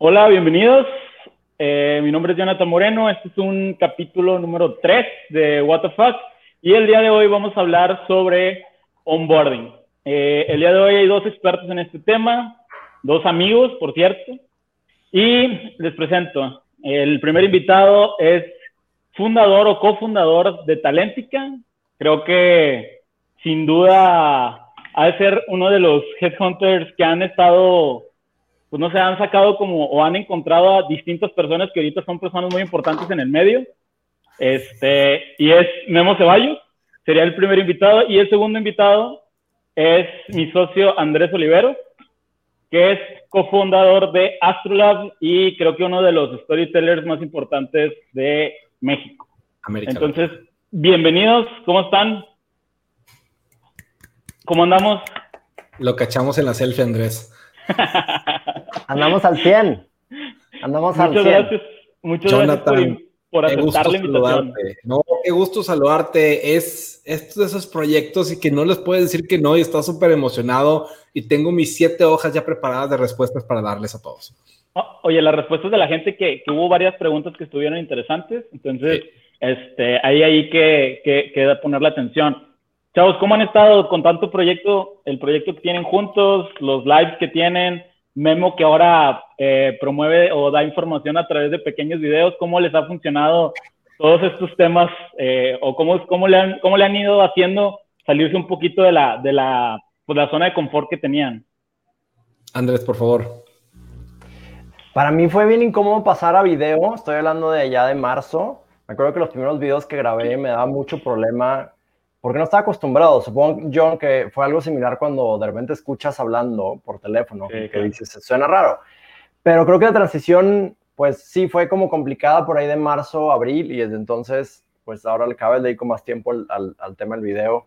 Hola, bienvenidos. Eh, mi nombre es Jonathan Moreno. Este es un capítulo número 3 de What the Fuck. Y el día de hoy vamos a hablar sobre onboarding. Eh, el día de hoy hay dos expertos en este tema, dos amigos, por cierto. Y les presento. El primer invitado es fundador o cofundador de Talentica. Creo que sin duda ha de ser uno de los headhunters que han estado pues no se han sacado como o han encontrado a distintas personas que ahorita son personas muy importantes en el medio. Este, y es Memo Ceballos, sería el primer invitado. Y el segundo invitado es mi socio Andrés Olivero, que es cofundador de Astrolab y creo que uno de los storytellers más importantes de México. América. Entonces, bienvenidos, ¿cómo están? ¿Cómo andamos? Lo cachamos en la selfie, Andrés. Andamos al 100. Andamos Muchas al 100. Gracias. Muchas gracias por, por aceptar la invitación. No, qué gusto saludarte. Es estos de esos proyectos y que no les puedes decir que no y estás súper emocionado y tengo mis siete hojas ya preparadas de respuestas para darles a todos. Oh, oye, las respuestas de la gente que, que, hubo varias preguntas que estuvieron interesantes, entonces sí. este, ahí hay que, que, que poner la atención. Chavos, ¿cómo han estado con tanto proyecto, el proyecto que tienen juntos, los lives que tienen, Memo que ahora eh, promueve o da información a través de pequeños videos, ¿cómo les ha funcionado todos estos temas eh, o cómo, cómo, le han, cómo le han ido haciendo salirse un poquito de la, de la, pues, la zona de confort que tenían? Andrés, por favor. Para mí fue bien incómodo pasar a video, estoy hablando de allá de marzo. Me acuerdo que los primeros videos que grabé me daba mucho problema porque no estaba acostumbrado. Supongo, John, que fue algo similar cuando de repente escuchas hablando por teléfono, sí, que claro. dices, suena raro. Pero creo que la transición, pues sí, fue como complicada por ahí de marzo, abril, y desde entonces, pues ahora le cabe dedico más tiempo al, al, al tema del video.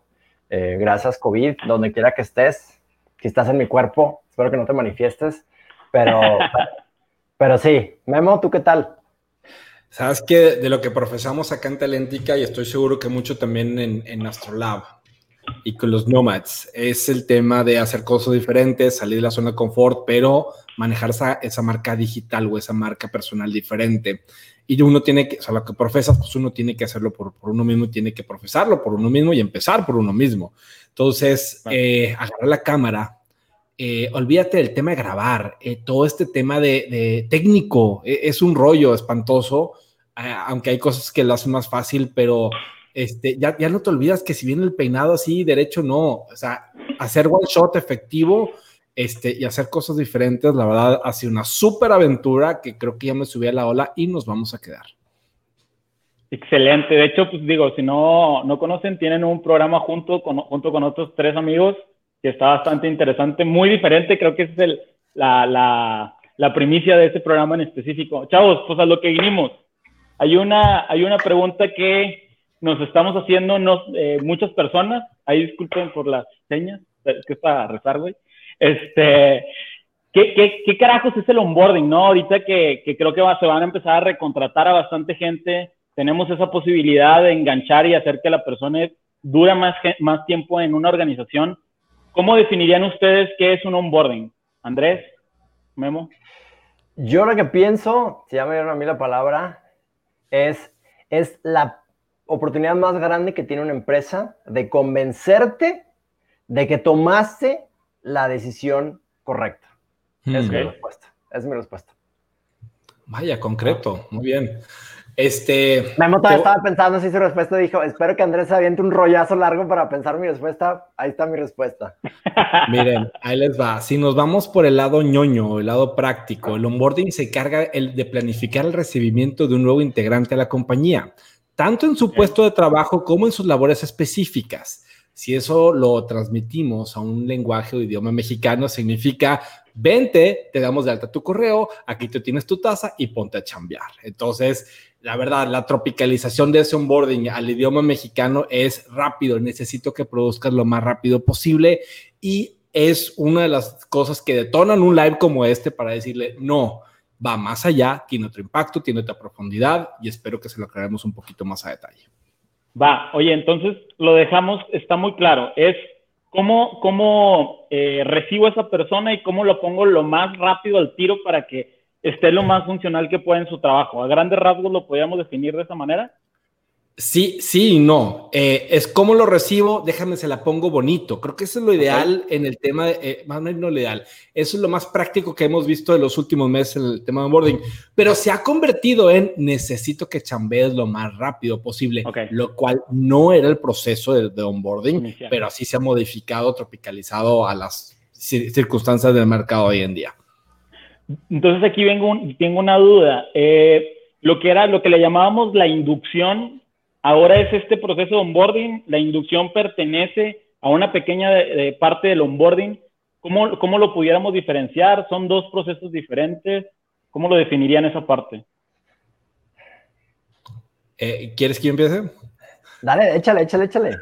Eh, gracias, COVID, donde quiera que estés, que estás en mi cuerpo, espero que no te manifiestes, pero, pero sí. Memo, ¿tú qué tal? Sabes que de lo que profesamos acá en Talentica, y estoy seguro que mucho también en, en Astrolab y con los nomads, es el tema de hacer cosas diferentes, salir de la zona de confort, pero manejar esa, esa marca digital o esa marca personal diferente. Y uno tiene que, o sea, lo que profesas, pues uno tiene que hacerlo por, por uno mismo, tiene que profesarlo por uno mismo y empezar por uno mismo. Entonces, eh, agarrar la cámara, eh, olvídate del tema de grabar, eh, todo este tema de, técnico, eh, es un rollo espantoso, aunque hay cosas que lo hacen más fácil, pero este, ya, ya no te olvidas que si viene el peinado así, derecho, no, o sea, hacer one shot efectivo este, y hacer cosas diferentes, la verdad, ha sido una súper aventura que creo que ya me subí a la ola y nos vamos a quedar. Excelente, de hecho, pues digo, si no, no conocen, tienen un programa junto con, junto con otros tres amigos que está bastante interesante, muy diferente, creo que es el, la, la, la primicia de este programa en específico. Chavos, pues a lo que vinimos. Hay una, hay una pregunta que nos estamos haciendo nos, eh, muchas personas, ahí disculpen por las señas, que es para rezar, güey. Este, ¿qué, qué, ¿qué, carajos es el onboarding, no? Ahorita que, que creo que se van a empezar a recontratar a bastante gente, tenemos esa posibilidad de enganchar y hacer que la persona dure más, más tiempo en una organización. ¿Cómo definirían ustedes qué es un onboarding? Andrés, Memo. Yo lo que pienso, si ya me dieron a mí la palabra, es, es la oportunidad más grande que tiene una empresa de convencerte de que tomaste la decisión correcta. Hmm. Es mi respuesta. Es mi respuesta. Vaya, concreto. Muy bien. Este. Memo todavía te... estaba pensando si su respuesta dijo: Espero que Andrés se aviente un rollazo largo para pensar mi respuesta. Ahí está mi respuesta. Miren, ahí les va. Si nos vamos por el lado ñoño, el lado práctico, el onboarding se carga el de planificar el recibimiento de un nuevo integrante a la compañía, tanto en su puesto de trabajo como en sus labores específicas. Si eso lo transmitimos a un lenguaje o idioma mexicano, significa vente, te damos de alta tu correo, aquí tú tienes tu taza y ponte a chambear. Entonces, la verdad, la tropicalización de ese onboarding al idioma mexicano es rápido. Necesito que produzcas lo más rápido posible y es una de las cosas que detonan un live como este para decirle, no, va más allá, tiene otro impacto, tiene otra profundidad y espero que se lo aclaremos un poquito más a detalle. Va, oye, entonces lo dejamos, está muy claro, es cómo, cómo eh, recibo a esa persona y cómo lo pongo lo más rápido al tiro para que esté lo más funcional que pueda en su trabajo. A grandes rasgos lo podríamos definir de esa manera. Sí, sí y no. Eh, es como lo recibo, déjame se la pongo bonito. Creo que eso es lo ideal en el tema, de, eh, más o menos no lo ideal. Eso es lo más práctico que hemos visto en los últimos meses en el tema de onboarding. Pero se ha convertido en necesito que chambees lo más rápido posible, lo cual no era el proceso de, onboarding, pero así se ha modificado, tropicalizado a las circunstancias del mercado hoy en día. Entonces aquí vengo tengo una duda. Eh, lo que era lo que le llamábamos la inducción Ahora es este proceso de onboarding, la inducción pertenece a una pequeña parte del onboarding. ¿Cómo, ¿Cómo, lo pudiéramos diferenciar? ¿Son dos procesos diferentes? ¿Cómo lo definirían esa parte? Eh, ¿Quieres que yo empiece? Dale, échale, échale, échale.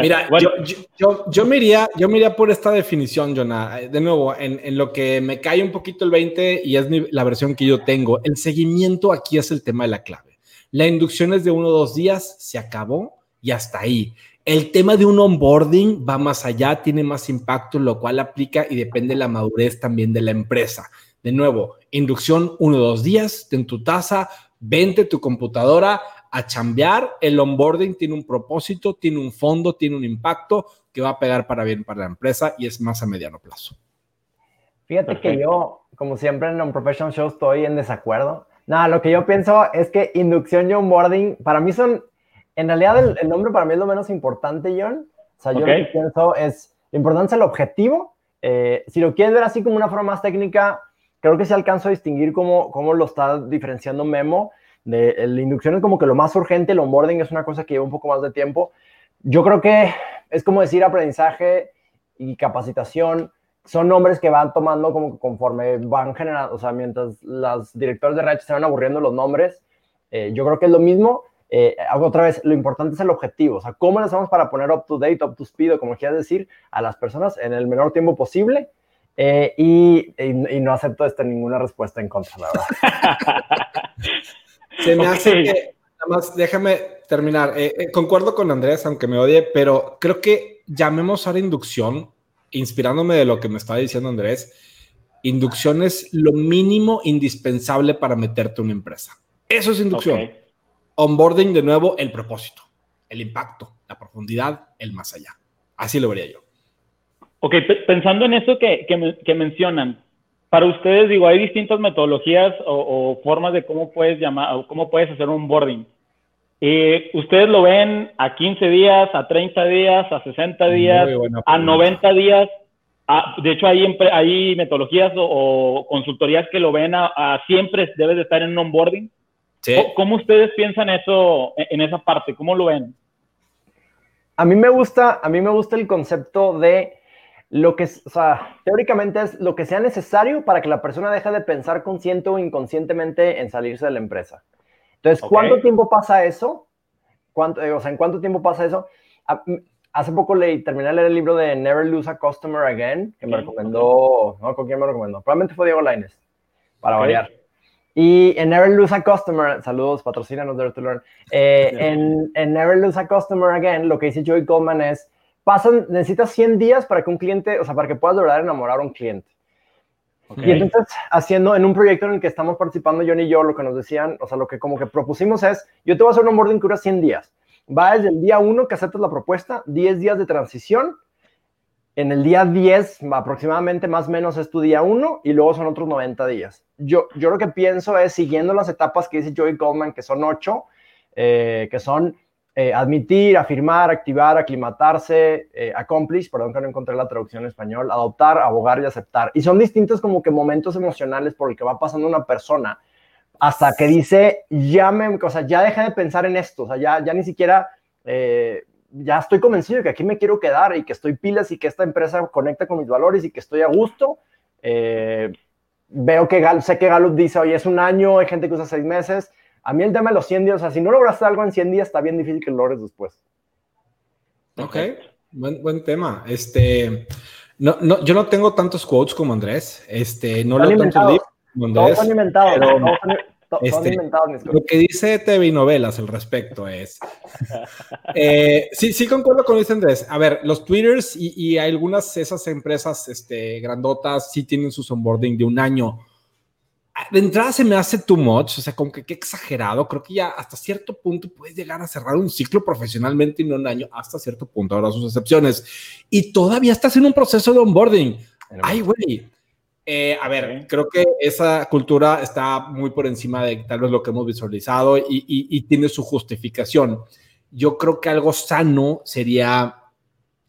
Mira, yo, yo, me iría, yo me iría por esta definición, Jonah. De nuevo, en, en, lo que me cae un poquito el 20 y es la versión que yo tengo, el seguimiento aquí es el tema de la clave. La inducción es de uno o dos días, se acabó y hasta ahí. El tema de un onboarding va más allá, tiene más impacto, lo cual aplica y depende de la madurez también de la empresa. De nuevo, inducción uno o dos días, en tu taza, vente tu computadora a chambear. El onboarding tiene un propósito, tiene un fondo, tiene un impacto que va a pegar para bien para la empresa y es más a mediano plazo. Fíjate que yo, como siempre en un professional show, estoy en desacuerdo. Nada, lo que yo pienso es que inducción y onboarding, para mí son, en realidad el, nombre para mí es lo menos importante, John. O sea, yo lo que pienso es, lo importante es el objetivo. Eh, si lo quieres ver así como una forma más técnica, creo que se alcanzo a distinguir cómo, cómo lo está diferenciando Memo. De, la inducción es como que lo más urgente, el onboarding es una cosa que lleva un poco más de tiempo. Yo creo que es como decir aprendizaje y capacitación son nombres que van tomando como conforme van generando, o sea, mientras los directores de redes se van aburriendo los nombres, eh, yo creo que es lo mismo. Eh, otra vez, lo importante es el objetivo, o sea, cómo le hacemos para poner up to date, up to speed, o como quieras decir, a las personas en el menor tiempo posible. Eh, y, y, no acepto este, ninguna respuesta en contra, la verdad. Se me hace que, nada más, déjame terminar. concuerdo con Andrés, aunque me odie, pero creo que llamemos a la inducción inspirándome de lo que me estaba diciendo Andrés, inducción es lo mínimo indispensable para meterte en una empresa. Eso es inducción. Onboarding, de nuevo, el propósito, el impacto, la profundidad, el más allá. Así lo vería yo. Ok, pensando en eso que, que, mencionan, para ustedes, digo, hay distintas metodologías o, formas de cómo puedes llamar, o cómo puedes hacer un onboarding. Eh, ustedes lo ven a 15 días, a 30 días, a 60 días, a 90 días. de hecho, hay, hay metodologías o, consultorías que lo ven a, siempre debes de estar en un onboarding. ¿Cómo, ustedes piensan eso en esa parte? ¿Cómo lo ven? A mí me gusta, a mí me gusta el concepto de lo que, o sea, teóricamente es lo que sea necesario para que la persona deje de pensar consciente o inconscientemente en salirse de la empresa. Entonces, ¿cuánto tiempo pasa eso? ¿Cuánto, eh, o sea, ¿en cuánto tiempo pasa eso? Ah, hace poco leí, terminé de leer el libro de Never Lose a Customer Again, que me recomendó, no, ¿con quién me recomendó? Probablemente fue Diego Laines, para variar. Y en Never Lose a Customer, saludos, patrocínanos Dare to Learn. Eh, en, en, Never Lose a Customer Again, lo que dice Joey Goldman es, pasan, necesitas 100 días para que un cliente, o sea, para que puedas de verdad enamorar a un cliente. Y entonces, haciendo en un proyecto en el que estamos participando John y yo, lo que nos decían, o sea, lo que como que propusimos es, yo te voy a hacer un onboarding que dura 100 días. Va desde el día 1 que aceptas la propuesta, 10 días de transición. En el día 10, aproximadamente más o menos es tu día 1 y luego son otros 90 días. Yo, yo lo que pienso es, siguiendo las etapas que dice Joey Goldman, que son 8, eh, que son eh, admitir, afirmar, activar, aclimatarse, eh, accomplish, perdón que no encontré la traducción en español, adoptar, abogar y aceptar. Y son distintos como que momentos emocionales por el que va pasando una persona hasta que dice, ya me, o sea, ya deja de pensar en esto, o sea, ya, ya ni siquiera, eh, ya estoy convencido de que aquí me quiero quedar y que estoy pilas y que esta empresa conecta con mis valores y que estoy a gusto. veo que sé que Gallup dice, oye, es un año, hay gente que usa seis meses, a mí el tema de los 100 días, o sea, si no lograste algo en 100 días, está bien difícil que lo logres después. Ok, buen, buen tema. Este, no, no, yo no tengo tantos quotes como Andrés. Este, no lo tengo como Andrés. son inventados. Este, lo que dice TV Novelas al respecto es. Eh, sí, sí, concuerdo con Luis Andrés. A ver, los Twitters y, y algunas de esas empresas este, grandotas sí tienen su onboarding de un año de entrada se me hace too much, o sea, como que qué exagerado. Creo que ya hasta cierto punto puedes llegar a cerrar un ciclo profesionalmente y no un año, hasta cierto punto, ahora sus excepciones. Y todavía estás en un proceso de onboarding. Ay, güey. Eh, a ver, creo que esa cultura está muy por encima de tal vez lo que hemos visualizado y, y tiene su justificación. Yo creo que algo sano sería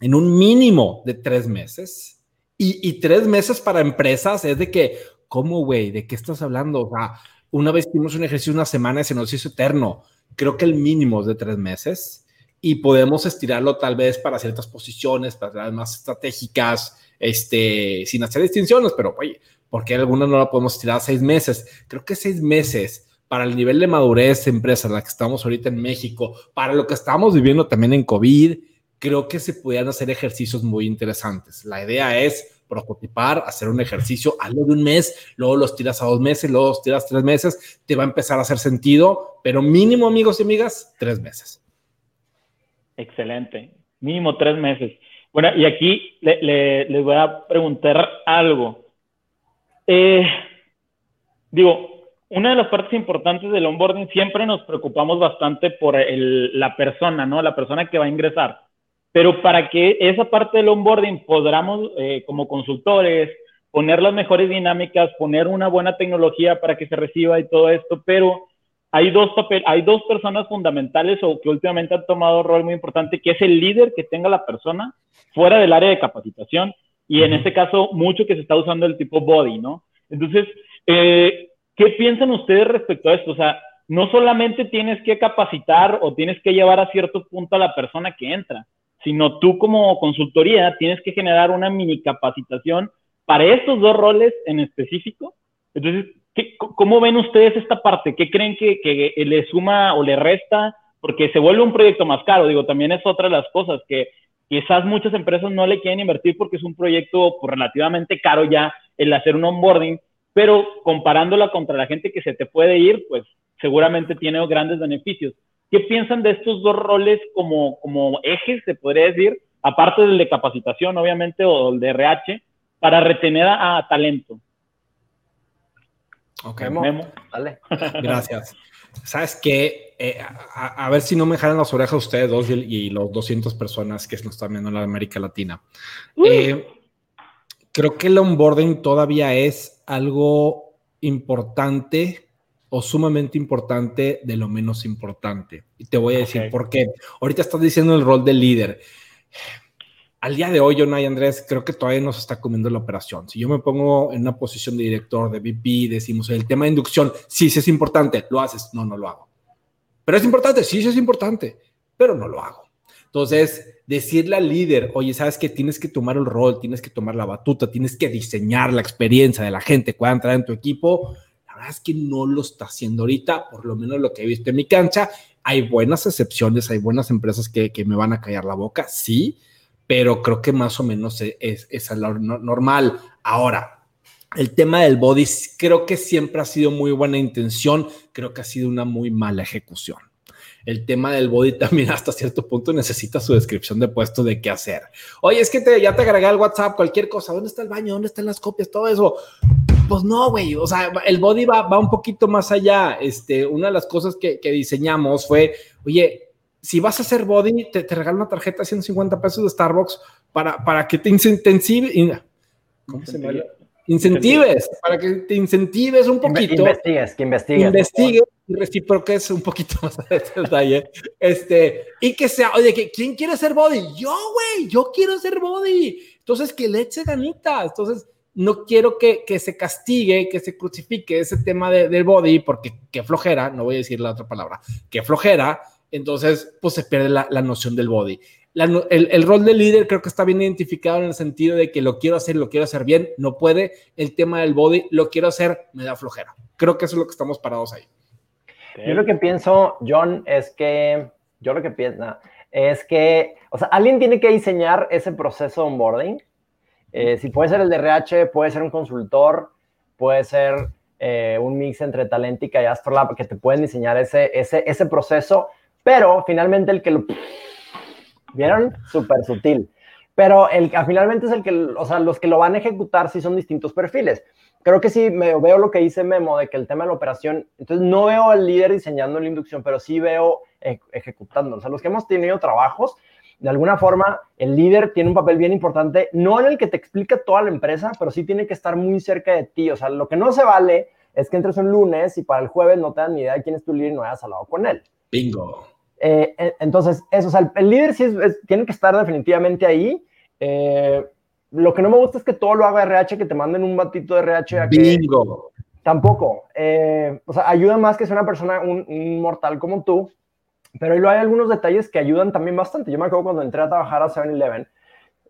en un mínimo de tres meses. Y, y, tres meses para empresas es de que, ¿Cómo, güey? ¿De qué estás hablando? O sea, una vez tuvimos un ejercicio una semana y se nos hizo eterno. Creo que el mínimo es de tres meses y podemos estirarlo tal vez para ciertas posiciones, para las más estratégicas, este, sin hacer distinciones, pero oye, ¿por qué algunas no la podemos estirar a seis meses? Creo que seis meses para el nivel de madurez de empresa en la que estamos ahorita en México, para lo que estamos viviendo también en COVID, creo que se pudieran hacer ejercicios muy interesantes. La idea es prototipar, hacer un ejercicio, hazlo de un mes, luego los tiras a dos meses, luego los tiras tres meses, te va a empezar a hacer sentido, pero mínimo, amigos y amigas, tres meses. Excelente, mínimo tres meses. Bueno, y aquí le, les voy a preguntar algo. Eh, digo, una de las partes importantes del onboarding, siempre nos preocupamos bastante por la persona, ¿no? La persona que va a ingresar. Pero para que esa parte del onboarding podamos, eh, como consultores, poner las mejores dinámicas, poner una buena tecnología para que se reciba y todo esto, pero hay dos, papel, hay dos personas fundamentales o que últimamente han tomado un rol muy importante, que es el líder que tenga la persona fuera del área de capacitación y en este caso mucho que se está usando el tipo body, ¿no? Entonces, eh, ¿qué piensan ustedes respecto a esto? O sea, no solamente tienes que capacitar o tienes que llevar a cierto punto a la persona que entra, sino tú como consultoría tienes que generar una mini capacitación para estos dos roles en específico. Entonces, ¿cómo ven ustedes esta parte? ¿Qué creen que, le suma o le resta? Porque se vuelve un proyecto más caro. Digo, también es otra de las cosas que quizás muchas empresas no le quieren invertir porque es un proyecto pues, relativamente caro ya el hacer un onboarding, pero comparándola contra la gente que se te puede ir, pues seguramente tiene grandes beneficios. ¿Qué piensan de estos dos roles como, como ejes, se podría decir, aparte del de capacitación, obviamente, o el de RH, para retener a, talento? Ok, Memo. Dale. Gracias. ¿Sabes qué? Eh, a, ver si no me jalan las orejas ustedes dos y, los 200 personas que nos están viendo en la América Latina. Eh, creo que el onboarding todavía es algo importante o sumamente importante de lo menos importante. Y te voy a decir por qué. Ahorita estás diciendo el rol del líder. Al día de hoy, yo, y Andrés, creo que todavía nos está comiendo la operación. Si yo me pongo en una posición de director, de VP, decimos el tema de inducción, sí, sí es importante, lo haces, no, no lo hago. Pero es importante, sí, sí es importante, pero no lo hago. Entonces, decirle al líder, oye, sabes que tienes que tomar el rol, tienes que tomar la batuta, tienes que diseñar la experiencia de la gente que pueda entrar en tu equipo, es que no lo está haciendo ahorita, por lo menos lo que he visto en mi cancha. Hay buenas excepciones, hay buenas empresas que, me van a callar la boca, sí, pero creo que más o menos e, es, es, lo normal. Ahora, el tema del body creo que siempre ha sido muy buena intención, creo que ha sido una muy mala ejecución. El tema del body también hasta cierto punto necesita su descripción de puesto de qué hacer. Oye, es que te, ya te agregué al WhatsApp, cualquier cosa, ¿dónde está el baño? ¿Dónde están las copias? Todo eso pues no, güey, o sea, el body va, va, un poquito más allá. Este, una de las cosas que, que diseñamos fue, oye, si vas a hacer body, te, te regalo una tarjeta de 150 pesos de Starbucks para, para que te incentives. ¿Cómo se llama? Incentives, para que te incentives un poquito. Investigues, que investigues. Investigues y recíproques un poquito más a este detalle. Este, y que sea, oye, ¿quién quiere ser body? Yo, güey, yo quiero ser body. Entonces, que le eche ganitas. Entonces, no quiero que, se castigue, que se crucifique ese tema del body, porque qué flojera, no voy a decir la otra palabra, que flojera, entonces pues se pierde la, noción del body. el, rol del líder creo que está bien identificado en el sentido de que lo quiero hacer, lo quiero hacer bien, no puede. El tema del body, lo quiero hacer, me da flojera. Creo que eso es lo que estamos parados ahí. Yo lo que pienso, John, es que, yo lo que pienso, es que, o sea, alguien tiene que diseñar ese proceso de onboarding eh, si puede ser el de RH, puede ser un consultor, puede ser eh, un mix entre Talentica y Astrolab que te pueden diseñar ese, ese, ese proceso, pero finalmente el que lo... ¿Vieron? Súper sutil. pero el que finalmente es el que, o sea, los que lo van a ejecutar sí son distintos perfiles. Creo que sí me, veo lo que dice Memo de que el tema de la operación, entonces no veo al líder diseñando la inducción, pero sí veo ejecutando. O sea, los que hemos tenido trabajos, de alguna forma, el líder tiene un papel bien importante, no en el que te explica toda la empresa, pero sí tiene que estar muy cerca de ti. O sea, lo que no se vale es que entres un lunes y para el jueves no te dan ni idea de quién es tu líder y no hayas hablado con él. Bingo. Eh, entonces, eso, o sea, el, líder sí tiene que estar definitivamente ahí. Eh, lo que no me gusta es que todo lo haga RH, que te manden un batito de RH a Bingo. Tampoco. Eh, o sea, ayuda más que sea una persona, un, mortal como tú, pero hay algunos detalles que ayudan también bastante. Yo me acuerdo cuando entré a trabajar a 7-Eleven,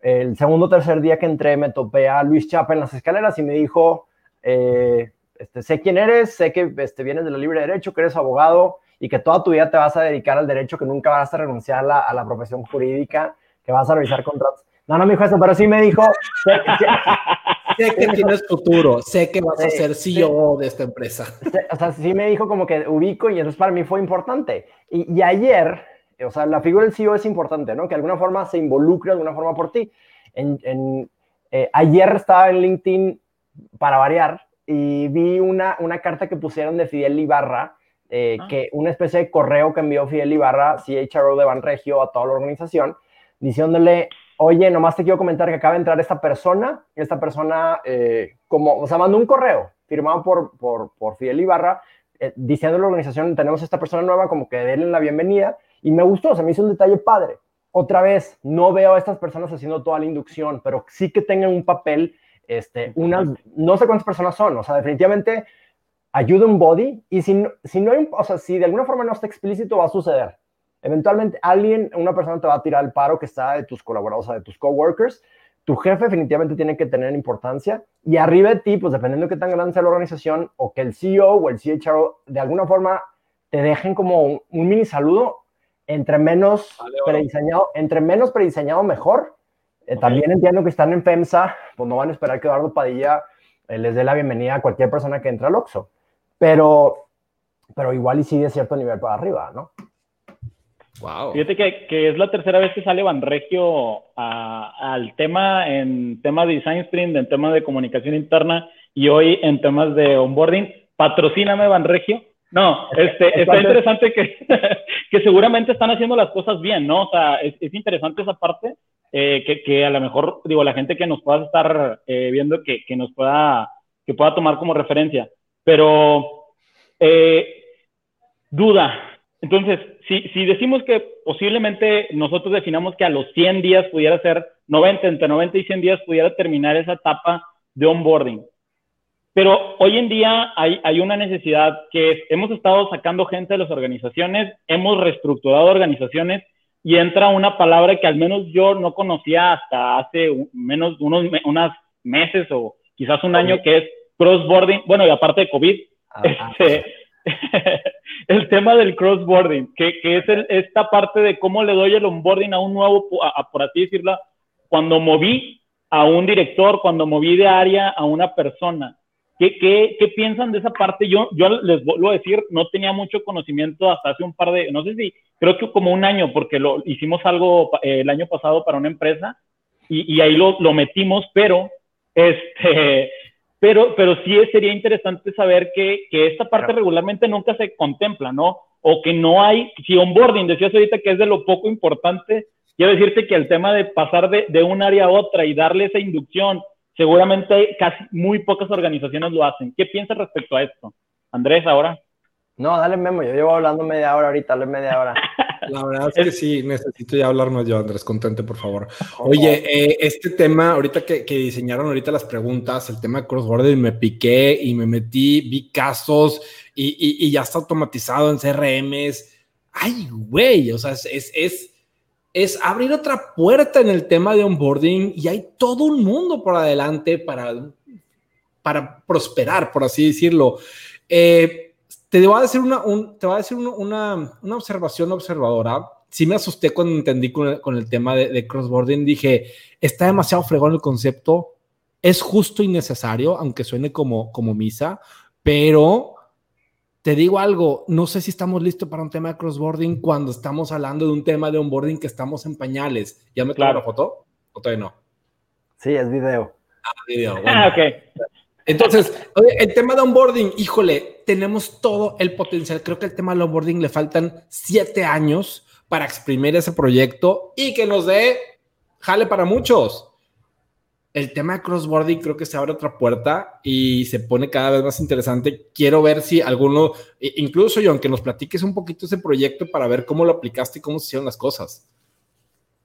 el segundo o tercer día que entré, me topé a Luis Chapa en las escaleras y me dijo, este, sé quién eres, sé que este, vienes de la libre derecho, que eres abogado, y que toda tu vida te vas a dedicar al derecho, que nunca vas a renunciar a la, profesión jurídica, que vas a revisar contratos. No, no me dijo eso, pero sí me dijo. Que tienes futuro, sé que vas a ser CEO de esta empresa. O sea, sí me dijo como que ubico y entonces para mí fue importante. Y, y ayer, o sea, la figura del CEO es importante, ¿no? Que de alguna forma se involucre de alguna forma por ti. En, en, eh, ayer estaba en LinkedIn para variar y vi una, una carta que pusieron de Fidel Ibarra eh, ah. que una especie de correo que envió Fidel Ibarra, CHRO de Banregio, a toda la organización, diciéndole, oye, nomás te quiero comentar que acaba de entrar esta persona, esta persona, eh, como, o sea, mandó un correo firmado por, por, por Fidel Ibarra, eh, diciendo a la organización, tenemos esta persona nueva, como que denle la bienvenida, y me gustó, se me hizo un detalle padre. Otra vez, no veo a estas personas haciendo toda la inducción, pero sí que tengan un papel, este, unas, no sé cuántas personas son, o sea, definitivamente ayuda un body y si, si no o sea, si de alguna forma no está explícito va a suceder. Eventualmente alguien, una persona te va a tirar el paro que está de tus colaboradores, o sea, de tus coworkers. Tu jefe definitivamente tiene que tener importancia y arriba de ti, pues dependiendo de qué tan grande sea la organización o que el CEO o el CHRO de alguna forma te dejen como un, mini saludo, entre menos prediseñado, entre menos prediseñado mejor. Eh, también entiendo que están en FEMSA, pues no van a esperar que Eduardo Padilla eh, les dé la bienvenida a cualquier persona que entre al OXO pero, pero igual y sigue cierto nivel para arriba, ¿no? Wow. Fíjate que, que, es la tercera vez que sale Banregio al tema en temas de design sprint, en temas de comunicación interna y hoy en temas de onboarding. Patrocíname Banregio. No, este, está interesante que, que seguramente están haciendo las cosas bien, ¿no? O sea, es, es interesante esa parte, eh, que, que, a lo mejor, digo, la gente que nos pueda estar eh, viendo, que, que, nos pueda, que pueda tomar como referencia. Pero, eh, duda. Entonces, si, si decimos que posiblemente nosotros definamos que a los 100 días pudiera ser 90, entre 90 y 100 días pudiera terminar esa etapa de onboarding. Pero hoy en día hay, hay, una necesidad que es, hemos estado sacando gente de las organizaciones, hemos reestructurado organizaciones y entra una palabra que al menos yo no conocía hasta hace menos unos unas meses o quizás un año, que es crossboarding, bueno, y aparte de COVID, ah, este, el tema del crossboarding, que, que es esta parte de cómo le doy el onboarding a un nuevo, por así decirlo, cuando moví a un director, cuando moví de área a una persona. ¿Qué, qué, qué piensan de esa parte? Yo, yo les vuelvo a decir, no tenía mucho conocimiento hasta hace un par de, no sé si, creo que como un año, porque lo hicimos algo eh, el año pasado para una empresa y, y ahí lo, lo metimos, pero este, pero, pero sí sería interesante saber que, que esta parte regularmente nunca se contempla, ¿no? O que no hay, si onboarding, decías ahorita que es de lo poco importante, quiero decirte que el tema de pasar de, de un área a otra y darle esa inducción, seguramente casi muy pocas organizaciones lo hacen. ¿Qué piensas respecto a esto? Andrés, ahora. No, dale memo, yo llevo hablando media hora ahorita, dale media hora. La verdad es que sí, necesito ya hablar más yo, Andrés, contente, por favor. Oye, eh, este tema, ahorita que, diseñaron ahorita las preguntas, el tema de cross-border, me piqué y me metí, vi casos y, ya está automatizado en CRMs. Ay, güey, o sea, es, es, es, abrir otra puerta en el tema de onboarding y hay todo un mundo por adelante para, para prosperar, por así decirlo. Eh, te voy a decir una, te voy a decir una, una, observación observadora. Sí me asusté cuando entendí con el, tema de, de, crossboarding. Dije, está demasiado fregón el concepto. Es justo y necesario, aunque suene como, como misa, pero te digo algo, no sé si estamos listos para un tema de crossboarding cuando estamos hablando de un tema de onboarding que estamos en pañales. ¿Ya me claro. la foto? ¿O todavía no? Sí, es video. Ah, video. Ah, ok. Entonces, el tema de onboarding, híjole, tenemos todo el potencial. Creo que el tema del onboarding le faltan siete años para exprimir ese proyecto y que nos dé jale para muchos. El tema de crossboarding creo que se abre otra puerta y se pone cada vez más interesante. Quiero ver si alguno, incluso yo, aunque nos platiques un poquito ese proyecto para ver cómo lo aplicaste y cómo se hicieron las cosas.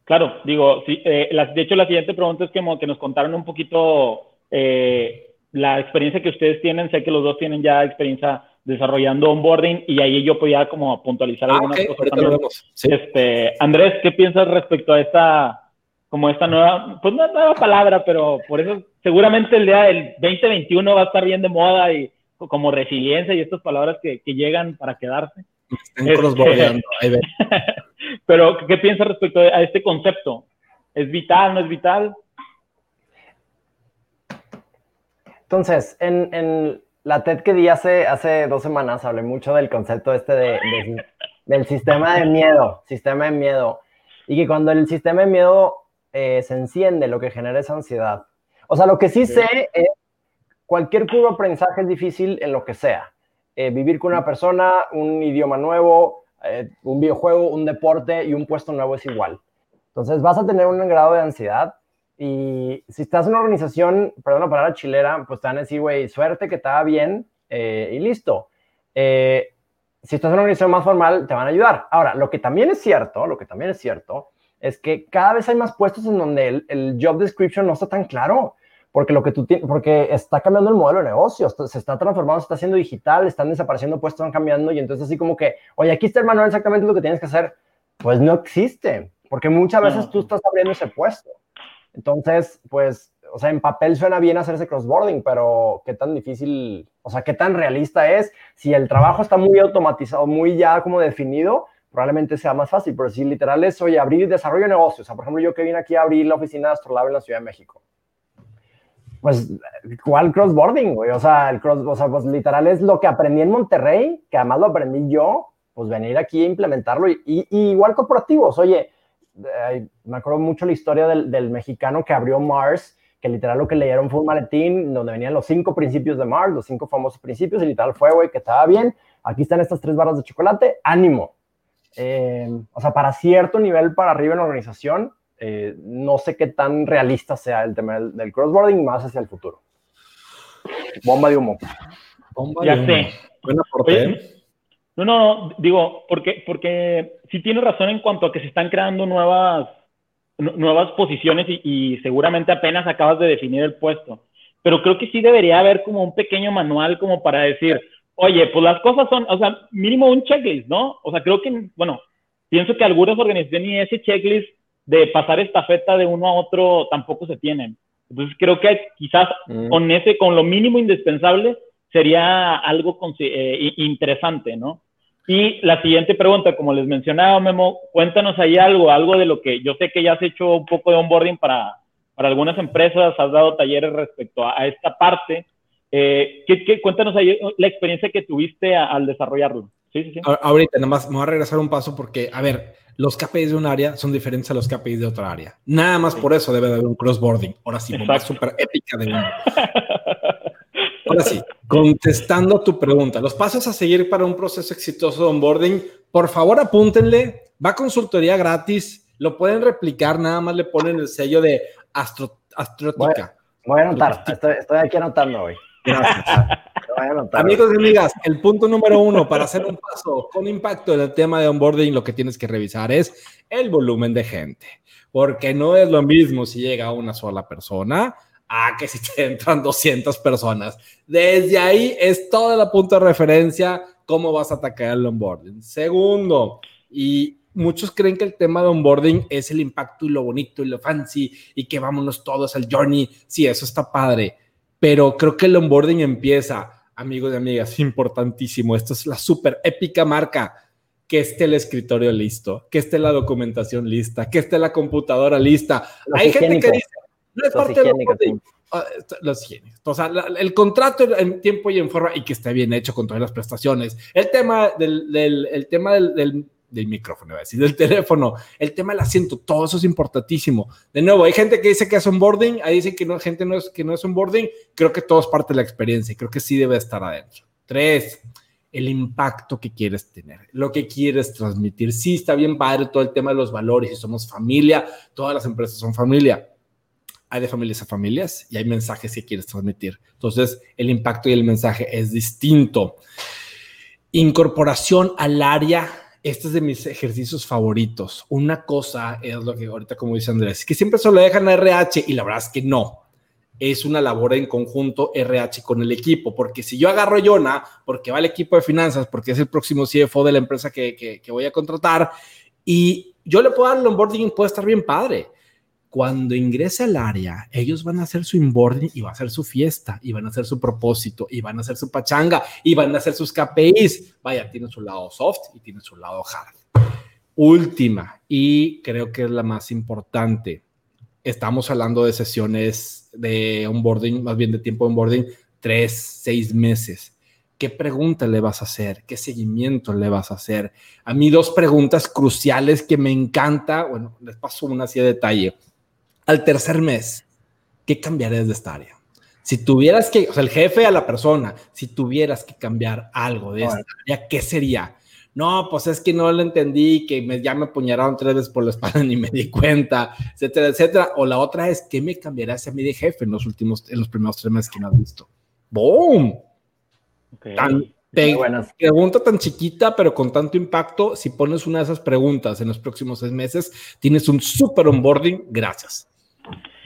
Claro, digo, sí, eh, de hecho la siguiente pregunta es que, que nos contaron un poquito eh, la experiencia que ustedes tienen, sé que los dos tienen ya experiencia desarrollando onboarding y ahí yo podía como puntualizar ah, algunas cosas Este, Andrés, ¿qué piensas respecto a esta, como esta nueva, pues no nueva palabra, pero por eso seguramente el día del 2021 va a estar bien de moda y como resiliencia y estas palabras que, llegan para quedarse. Este, pero, ¿qué piensas respecto a este concepto? ¿Es vital, no es vital? Entonces, en, la TED que di hace, hace dos semanas hablé mucho del concepto este de, del sistema de miedo, sistema de miedo, y que cuando el sistema de miedo eh, se enciende, lo que genera es ansiedad. O sea, lo que sí, sé es cualquier curva de aprendizaje es difícil en lo que sea. Eh, vivir con una persona, un idioma nuevo, eh, un videojuego, un deporte y un puesto nuevo es igual. Entonces vas a tener un grado de ansiedad y si estás en una organización, perdón la palabra chilera, pues te van a decir, güey, suerte que va bien eh, y listo. Eh, si estás en una organización más formal, te van a ayudar. Ahora, lo que también es cierto, lo que también es cierto, es que cada vez hay más puestos en donde el, job description no está tan claro, porque lo que tú tienes, porque está cambiando el modelo de negocio, se está transformando, se está haciendo digital, están desapareciendo puestos, están cambiando, y entonces así como que, oye, aquí está el manual exactamente lo que tienes que hacer, pues no existe, porque muchas veces tú estás abriendo ese puesto. Entonces, pues, o sea, en papel suena bien hacer ese crossboarding, pero qué tan difícil, o sea, qué tan realista es. Si el trabajo está muy automatizado, muy ya como definido, probablemente sea más fácil, pero si literal es, oye, abrir desarrollo de negocios, o sea, por ejemplo, yo que vine aquí a abrir la oficina de Astrolab en la Ciudad de México, pues, ¿cuál crossboarding, güey? O sea, el cross, o sea, pues literal es lo que aprendí en Monterrey, que además lo aprendí yo, pues venir aquí a implementarlo y, y igual corporativos, oye, me acuerdo mucho la historia del, mexicano que abrió Mars, que literal lo que leyeron fue un maletín donde venían los cinco principios de Mars, los cinco famosos principios, y literal fue, güey, que estaba bien, aquí están estas tres barras de chocolate, ánimo. Eh, o sea, para cierto nivel para arriba en la organización, eh, no sé qué tan realista sea el tema del, crossboarding más hacia el futuro. Bomba de humo. Bomba ya sé. Buena no, no, digo, porque, porque sí tiene razón en cuanto a que se están creando nuevas, nuevas posiciones y, seguramente apenas acabas de definir el puesto. Pero creo que sí debería haber como un pequeño manual como para decir, oye, pues las cosas son, o sea, mínimo un checklist, ¿no? O sea, creo que, bueno, pienso que algunas organizaciones y ese checklist de pasar estafeta de uno a otro tampoco se tienen. Entonces creo que quizás mm. con ese, con lo mínimo indispensable, sería algo eh, interesante, ¿no? Y la siguiente pregunta, como les mencionaba, Memo, cuéntanos ahí algo, algo de lo que yo sé que ya has hecho un poco de onboarding para, para algunas empresas, has dado talleres respecto a, esta parte. Eh, ¿qué, cuéntanos ahí la experiencia que tuviste al desarrollarlo. Sí, sí, sí. Ahorita, nada más me voy a regresar un paso porque, a ver, los KPIs de un área son diferentes a los KPIs de otra área. Nada más por eso debe de haber un crossboarding. Ahora sí, bomba súper épica de uno. Ahora sí, contestando tu pregunta, los pasos a seguir para un proceso exitoso de onboarding, por favor apúntenle, va consultoría gratis, lo pueden replicar, nada más le ponen el sello de astro, astrótica. Voy, a anotar, estoy, aquí anotando hoy. Amigos y amigas, el punto número uno para hacer un paso con impacto en el tema de onboarding, lo que tienes que revisar es el volumen de gente, porque no es lo mismo si llega una sola persona a que si te entran 200 personas. Desde ahí es toda la punto de referencia cómo vas a atacar el onboarding. Segundo, y muchos creen que el tema de onboarding es el impacto y lo bonito y lo fancy y que vámonos todos al journey. Sí, eso está padre, pero creo que el onboarding empieza, amigos y amigas, importantísimo. Esto es la súper épica marca. Que esté el escritorio listo, que esté la documentación lista, que esté la computadora lista. Hay gente que dice, no es parte de ah, los higiénicos. O sea, el contrato en tiempo y en forma y que esté bien hecho con todas las prestaciones. El tema del, el tema del, del micrófono, iba a decir, del teléfono, el tema del asiento, todo eso es importantísimo. De nuevo, hay gente que dice que es onboarding, ahí dice que no, gente no es, que no es onboarding, creo que todo es parte de la experiencia y creo que sí debe estar adentro. Tres, el impacto que quieres tener, lo que quieres transmitir. Sí, está bien padre todo el tema de los valores y somos familia, todas las empresas son familia. Hay de familias a familias y hay mensajes que quieres transmitir. Entonces, el impacto y el mensaje es distinto. Incorporación al área este es de mis ejercicios favoritos. Una cosa es lo que ahorita, como dice Andrés, que siempre se lo dejan a RH y la verdad es que no. Es una labor en conjunto RH con el equipo, porque si yo agarro a Yona, porque va el equipo de finanzas, porque es el próximo CFO de la empresa que, que voy a contratar, y yo le puedo dar el onboarding, puede estar bien padre cuando ingrese al área, ellos van a hacer su inboarding y va a hacer su fiesta, y van a hacer su propósito, y van a hacer su pachanga, y van a hacer sus KPIs. Vaya, tiene su lado soft y tiene su lado hard. Última, y creo que es la más importante. Estamos hablando de sesiones de onboarding, más bien de tiempo de onboarding, tres, seis meses. ¿Qué pregunta le vas a hacer? ¿Qué seguimiento le vas a hacer? A mí dos preguntas cruciales que me encanta. Bueno, les paso una así de detalle al tercer mes, ¿qué cambiarías de esta área? Si tuvieras que, o sea, el jefe a la persona, si tuvieras que cambiar algo de esta área, ¿qué sería? No, pues es que no lo entendí, que me, ya me apuñalaron tres veces por la espalda ni me di cuenta, etcétera, etcétera. O la otra es, ¿qué me cambiarías a mí de jefe en los últimos, en los primeros tres meses que me has visto? ¡Boom! Tan, pregunta tan chiquita, pero con tanto impacto, si pones una de esas preguntas en los próximos seis meses, tienes un super onboarding. Gracias.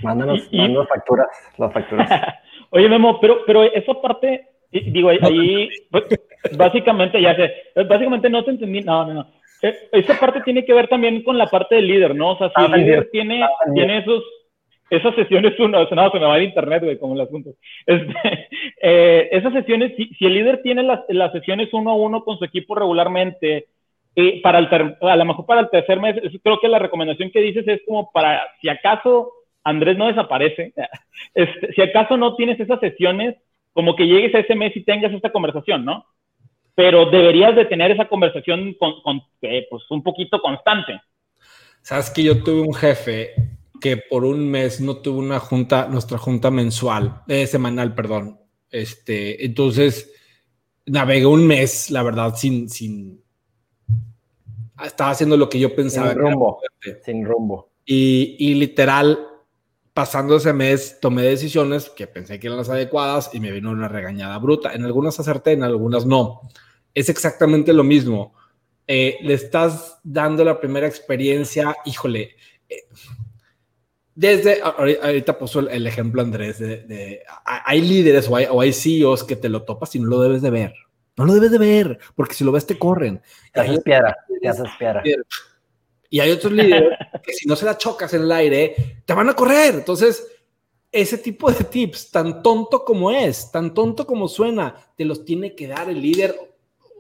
Mándanos, facturas, las facturas. Oye, Memo, pero, pero esa parte, digo, ahí, pues, básicamente, ya sé, básicamente no te entendí, no, no, no. E, esa parte tiene que ver también con la parte del líder, ¿no? O sea, si ah, el líder tiene, tiene esos, esas sesiones uno, no, se me va el internet, güey, como el asunto. Este, eh, esas sesiones, si, si, el líder tiene las, las, sesiones uno a uno con su equipo regularmente, eh, para el a lo mejor para el tercer mes, creo que la recomendación que dices es como para, si acaso Andrés no desaparece. Este, si acaso no tienes esas sesiones, como que llegues a ese mes y tengas esta conversación, ¿no? Pero deberías de tener esa conversación con, eh, pues un poquito constante. Sabes que yo tuve un jefe que por un mes no tuvo una junta, nuestra junta mensual, eh, semanal, perdón. Este, entonces navegué un mes, la verdad, sin, sin, estaba haciendo lo que yo pensaba. Sin rumbo. Sin rumbo. Y, y literal, pasando ese mes tomé decisiones que pensé que eran las adecuadas y me vino una regañada bruta. En algunas acerté, en algunas no. Es exactamente lo mismo. Eh, le estás dando la primera experiencia, híjole. Eh, desde ahorita puso el, ejemplo Andrés de, hay líderes o hay, o hay, CEOs que te lo topas y no lo debes de ver. No lo debes de ver, porque si lo ves te corren. Te haces piedra, te haces piedra. Y hay otros líderes que si no se la chocas en el aire, te van a correr. Entonces, ese tipo de tips, tan tonto como es, tan tonto como suena, te los tiene que dar el líder,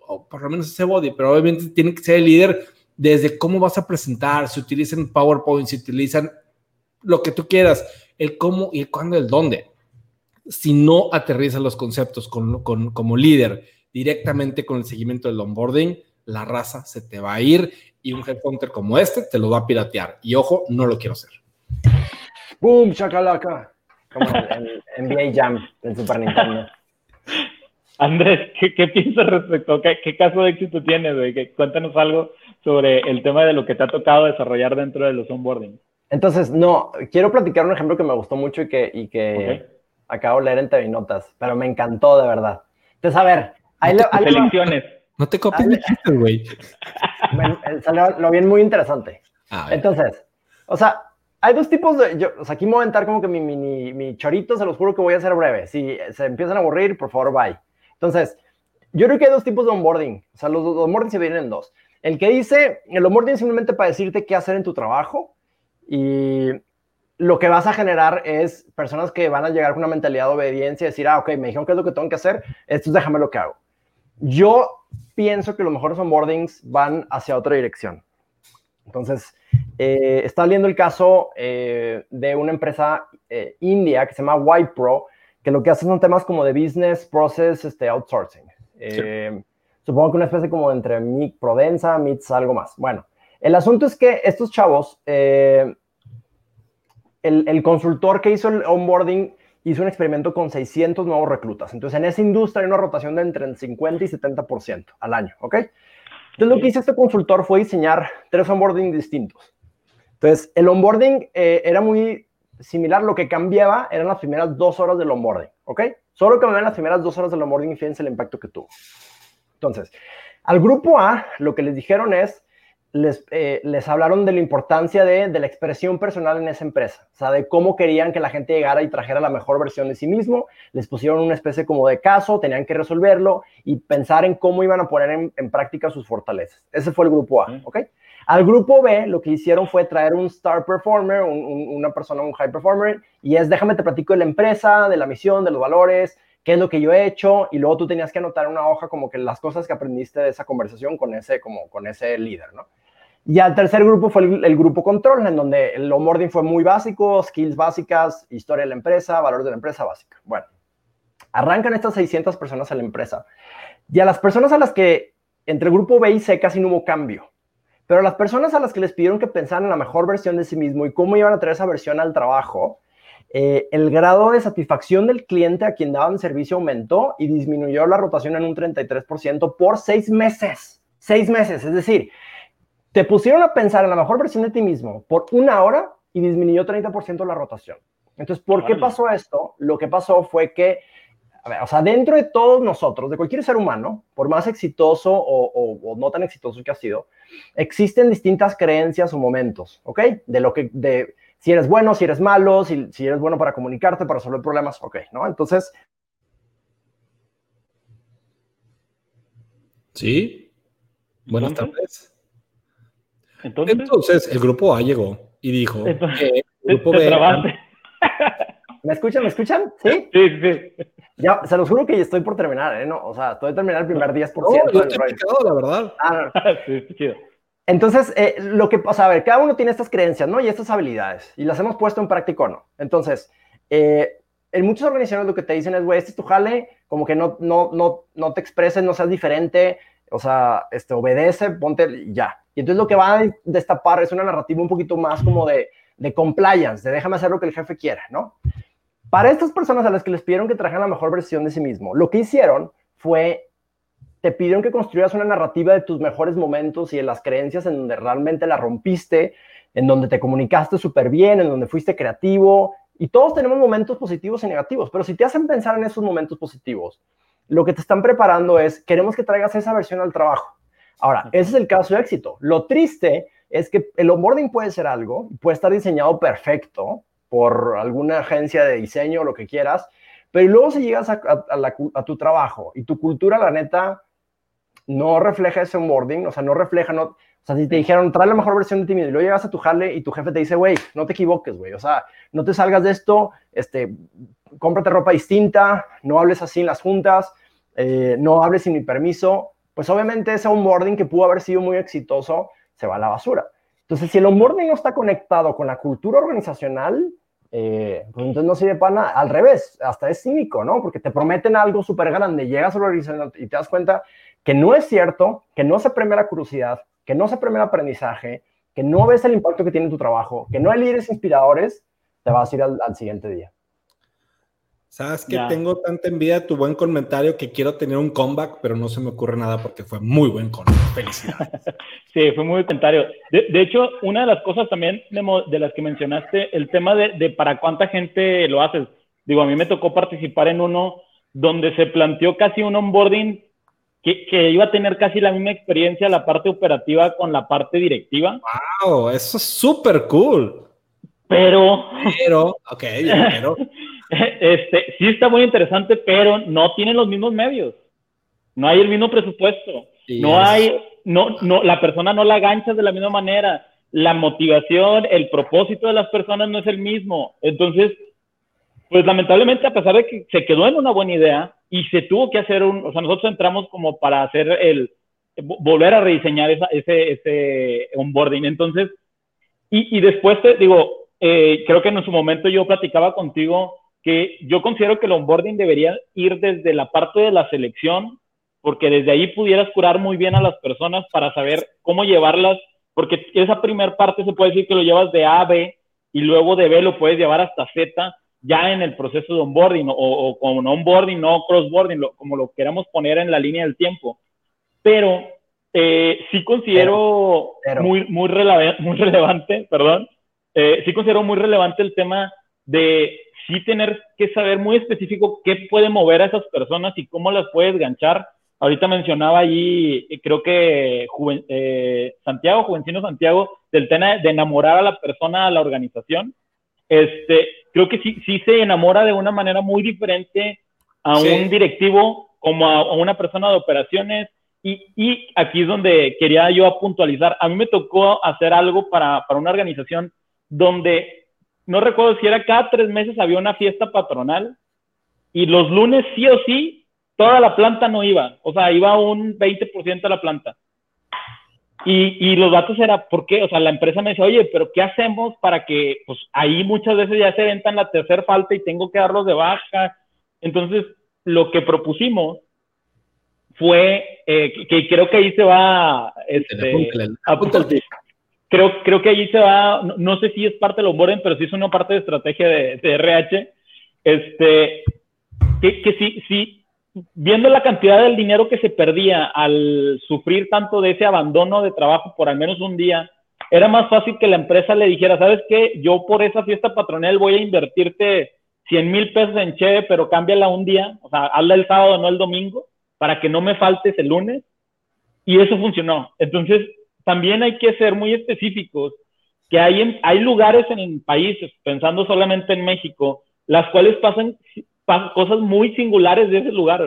o por lo menos ese body, pero obviamente tiene que ser el líder desde cómo vas a presentar, si utilizan PowerPoint, si utilizan lo que tú quieras, el cómo y el cuándo, el dónde. Si no aterrizas los conceptos con, con, como líder directamente con el seguimiento del onboarding, la raza se te va a ir y un headhunter como este te lo va a piratear. Y ojo, no lo quiero hacer. ¡Boom! ¡Chacalaca! Como en NBA Jam del Super Nintendo. Andrés, ¿qué, piensas respecto? ¿Qué, ¿Qué, caso de éxito tienes? Cuéntanos algo sobre el tema de lo que te ha tocado desarrollar dentro de los onboarding. Entonces, no, quiero platicar un ejemplo que me gustó mucho y que, y que acabo de leer en TV Notas, pero me encantó de verdad. Entonces, a ver, hay, selecciones. No te copies de chistes, güey. Lo bien muy interesante. Entonces, o sea, hay dos tipos de. Yo, o sea, aquí me voy a entrar como que mi, mi, mi, chorito, se los juro que voy a hacer breve. Si se empiezan a aburrir, por favor, bye. Entonces, yo creo que hay dos tipos de onboarding. O sea, los, los onboarding se vienen en dos. El que dice, el onboarding simplemente para decirte qué hacer en tu trabajo y lo que vas a generar es personas que van a llegar con una mentalidad de obediencia y decir, ah, ok, me dijeron qué es lo que tengo que hacer, esto déjame lo que hago. Yo pienso que los mejores onboardings van hacia otra dirección. Entonces, eh, está viendo el caso eh, de una empresa eh, india que se llama White Pro, que lo que hace son temas como de business process este, outsourcing. Supongo que una especie como entre mi Provenza, MITS, algo más. Bueno, el asunto es que estos chavos, eh, el, el, consultor que hizo el onboarding hizo un experimento con 600 nuevos reclutas. Entonces, en esa industria hay una rotación de entre el 50 y 70% al año, ¿ok? Entonces, lo que hizo este consultor fue diseñar tres onboarding distintos. Entonces, el onboarding eh, era muy similar, lo que cambiaba eran las primeras dos horas del onboarding, ¿ok? Solo cambiaban las primeras dos horas del onboarding y fíjense el impacto que tuvo. Entonces, al grupo A, lo que les dijeron es, les, eh, les hablaron de la importancia de, de, la expresión personal en esa empresa, o sea, de cómo querían que la gente llegara y trajera la mejor versión de sí mismo, les pusieron una especie como de caso, tenían que resolverlo y pensar en cómo iban a poner en, en práctica sus fortalezas. Ese fue el grupo A, ¿ok? Al grupo B, lo que hicieron fue traer un star performer, un, un, una persona, un high performer, y es, déjame te platico de la empresa, de la misión, de los valores, qué es lo que yo he hecho, y luego tú tenías que anotar una hoja como que las cosas que aprendiste de esa conversación con ese, como, con ese líder, ¿no? Y al tercer grupo fue el, grupo control, en donde el onboarding fue muy básico, skills básicas, historia de la empresa, valores de la empresa básica. Bueno, arrancan estas 600 personas a la empresa. Y a las personas a las que entre el grupo B y C casi no hubo cambio. Pero a las personas a las que les pidieron que pensaran en la mejor versión de sí mismo y cómo iban a traer esa versión al trabajo, eh, el grado de satisfacción del cliente a quien daban servicio aumentó y disminuyó la rotación en un 33% por seis meses. Seis meses, es decir, te pusieron a pensar en la mejor versión de ti mismo por una hora y disminuyó 30% la rotación. Entonces, ¿por qué pasó esto? Lo que pasó fue que, a ver, o sea, dentro de todos nosotros, de cualquier ser humano, por más exitoso o, o, o, no tan exitoso que ha sido, existen distintas creencias o momentos, ¿ok? De lo que, de si eres bueno, si eres malo, si, si eres bueno para comunicarte, para resolver problemas, ok, ¿no? Entonces... Sí. Buenas tardes. Entonces, Entonces, el grupo A llegó y dijo Entonces, que el grupo B. ¿Me escuchan? ¿Me escuchan? ¿Sí? Sí, sí. Ya, se los juro que ya estoy por terminar, ¿eh? No, o sea, estoy terminar el primer 10%. No, yo estoy picado, la verdad. Ah, no. sí, chido. Entonces, eh, lo que pasa, a ver, cada uno tiene estas creencias, ¿no? Y estas habilidades, y las hemos puesto en práctica o no. Entonces, eh, en muchas organizaciones lo que te dicen es, güey, este es tu jale, como que no, no, no, no te expreses, no seas diferente, o sea, este, obedece, ponte ya. Y entonces lo que va a destapar es una narrativa un poquito más como de, de compliance, de déjame hacer lo que el jefe quiera, ¿no? Para estas personas a las que les pidieron que trajeran la mejor versión de sí mismo, lo que hicieron fue, te pidieron que construyas una narrativa de tus mejores momentos y de las creencias en donde realmente la rompiste, en donde te comunicaste súper bien, en donde fuiste creativo. Y todos tenemos momentos positivos y negativos, pero si te hacen pensar en esos momentos positivos, lo que te están preparando es, queremos que traigas esa versión al trabajo. Ahora, ese es el caso de éxito. Lo triste es que el onboarding puede ser algo, puede estar diseñado perfecto por alguna agencia de diseño o lo que quieras, pero luego si llegas a, a, la, a, tu trabajo y tu cultura, la neta, no refleja ese onboarding, o sea, no refleja, no, o sea, si te dijeron, trae la mejor versión de ti mismo y luego llegas a tu jale y tu jefe te dice, güey, no te equivoques, güey, o sea, no te salgas de esto, este, cómprate ropa distinta, no hables así en las juntas, eh, no hables sin mi permiso, pues obviamente ese onboarding que pudo haber sido muy exitoso se va a la basura. Entonces, si el onboarding no está conectado con la cultura organizacional, eh, pues entonces no sirve para nada. Al revés, hasta es cínico, ¿no? Porque te prometen algo súper grande, llegas a la organización y te das cuenta que no es cierto, que no se premia la curiosidad, que no se premia el aprendizaje, que no ves el impacto que tiene tu trabajo, que no hay líderes inspiradores, te vas a ir al, al siguiente día. Sabes que tengo tanta envidia de tu buen comentario que quiero tener un comeback, pero no se me ocurre nada porque fue muy buen comeback. Felicidades. sí, fue muy buen comentario. De, de, hecho, una de las cosas también de, de las que mencionaste, el tema de, de, para cuánta gente lo haces. Digo, a mí me tocó participar en uno donde se planteó casi un onboarding que, que iba a tener casi la misma experiencia la parte operativa con la parte directiva. ¡Wow! Eso es súper cool. Pero. Pero, ok, pero. este, sí está muy interesante, pero no tienen los mismos medios. No hay el mismo presupuesto. No hay, no, no, la persona no la ganchas de la misma manera. La motivación, el propósito de las personas no es el mismo. Entonces, pues lamentablemente, a pesar de que se quedó en una buena idea y se tuvo que hacer un, o sea, nosotros entramos como para hacer el, volver a rediseñar ese, ese onboarding. Entonces, y, y después te digo, eh, creo que en su momento yo platicaba contigo que yo considero que el onboarding debería ir desde la parte de la selección porque desde ahí pudieras curar muy bien a las personas para saber cómo llevarlas, porque esa primera parte se puede decir que lo llevas de A a B y luego de B lo puedes llevar hasta Z ya en el proceso de onboarding o, o con onboarding, no crossboarding, como lo queramos poner en la línea del tiempo. Pero eh, sí considero Muy, muy, muy relevante, perdón, eh, sí considero muy relevante el tema de sí tener que saber muy específico qué puede mover a esas personas y cómo las puedes ganchar. Ahorita mencionaba allí, eh, creo que eh, Santiago, Juvencino Santiago, del tema de enamorar a la persona, a la organización. Este, creo que sí, sí se enamora de una manera muy diferente a un directivo como a, una persona de operaciones. Y, y, aquí es donde quería yo puntualizar. A mí me tocó hacer algo para, para una organización donde no recuerdo si era cada tres meses había una fiesta patronal y los lunes sí o sí, toda la planta no iba, o sea, iba un 20% de la planta. Y, y, los datos era, ¿por qué? O sea, la empresa me dice, oye, pero ¿qué hacemos para que, pues ahí muchas veces ya se ventan la tercera falta y tengo que darlos de baja? Entonces, lo que propusimos fue, eh, que creo que ahí se va, este, creo, creo que allí se va, no, sé si es parte de los onboarding, pero sí es una parte de estrategia de, RH, este, que, que sí, sí, viendo la cantidad del dinero que se perdía al sufrir tanto de ese abandono de trabajo por al menos un día, era más fácil que la empresa le dijera, ¿sabes qué? Yo por esa fiesta patronal voy a invertirte 100 mil pesos en Cheve, pero cámbiala un día, o sea, hazla el sábado, no el domingo, para que no me faltes el lunes. Y eso funcionó. Entonces, también hay que ser muy específicos, que hay, hay lugares en países, pensando solamente en México, las cuales pasan, cosas muy singulares de ese lugar,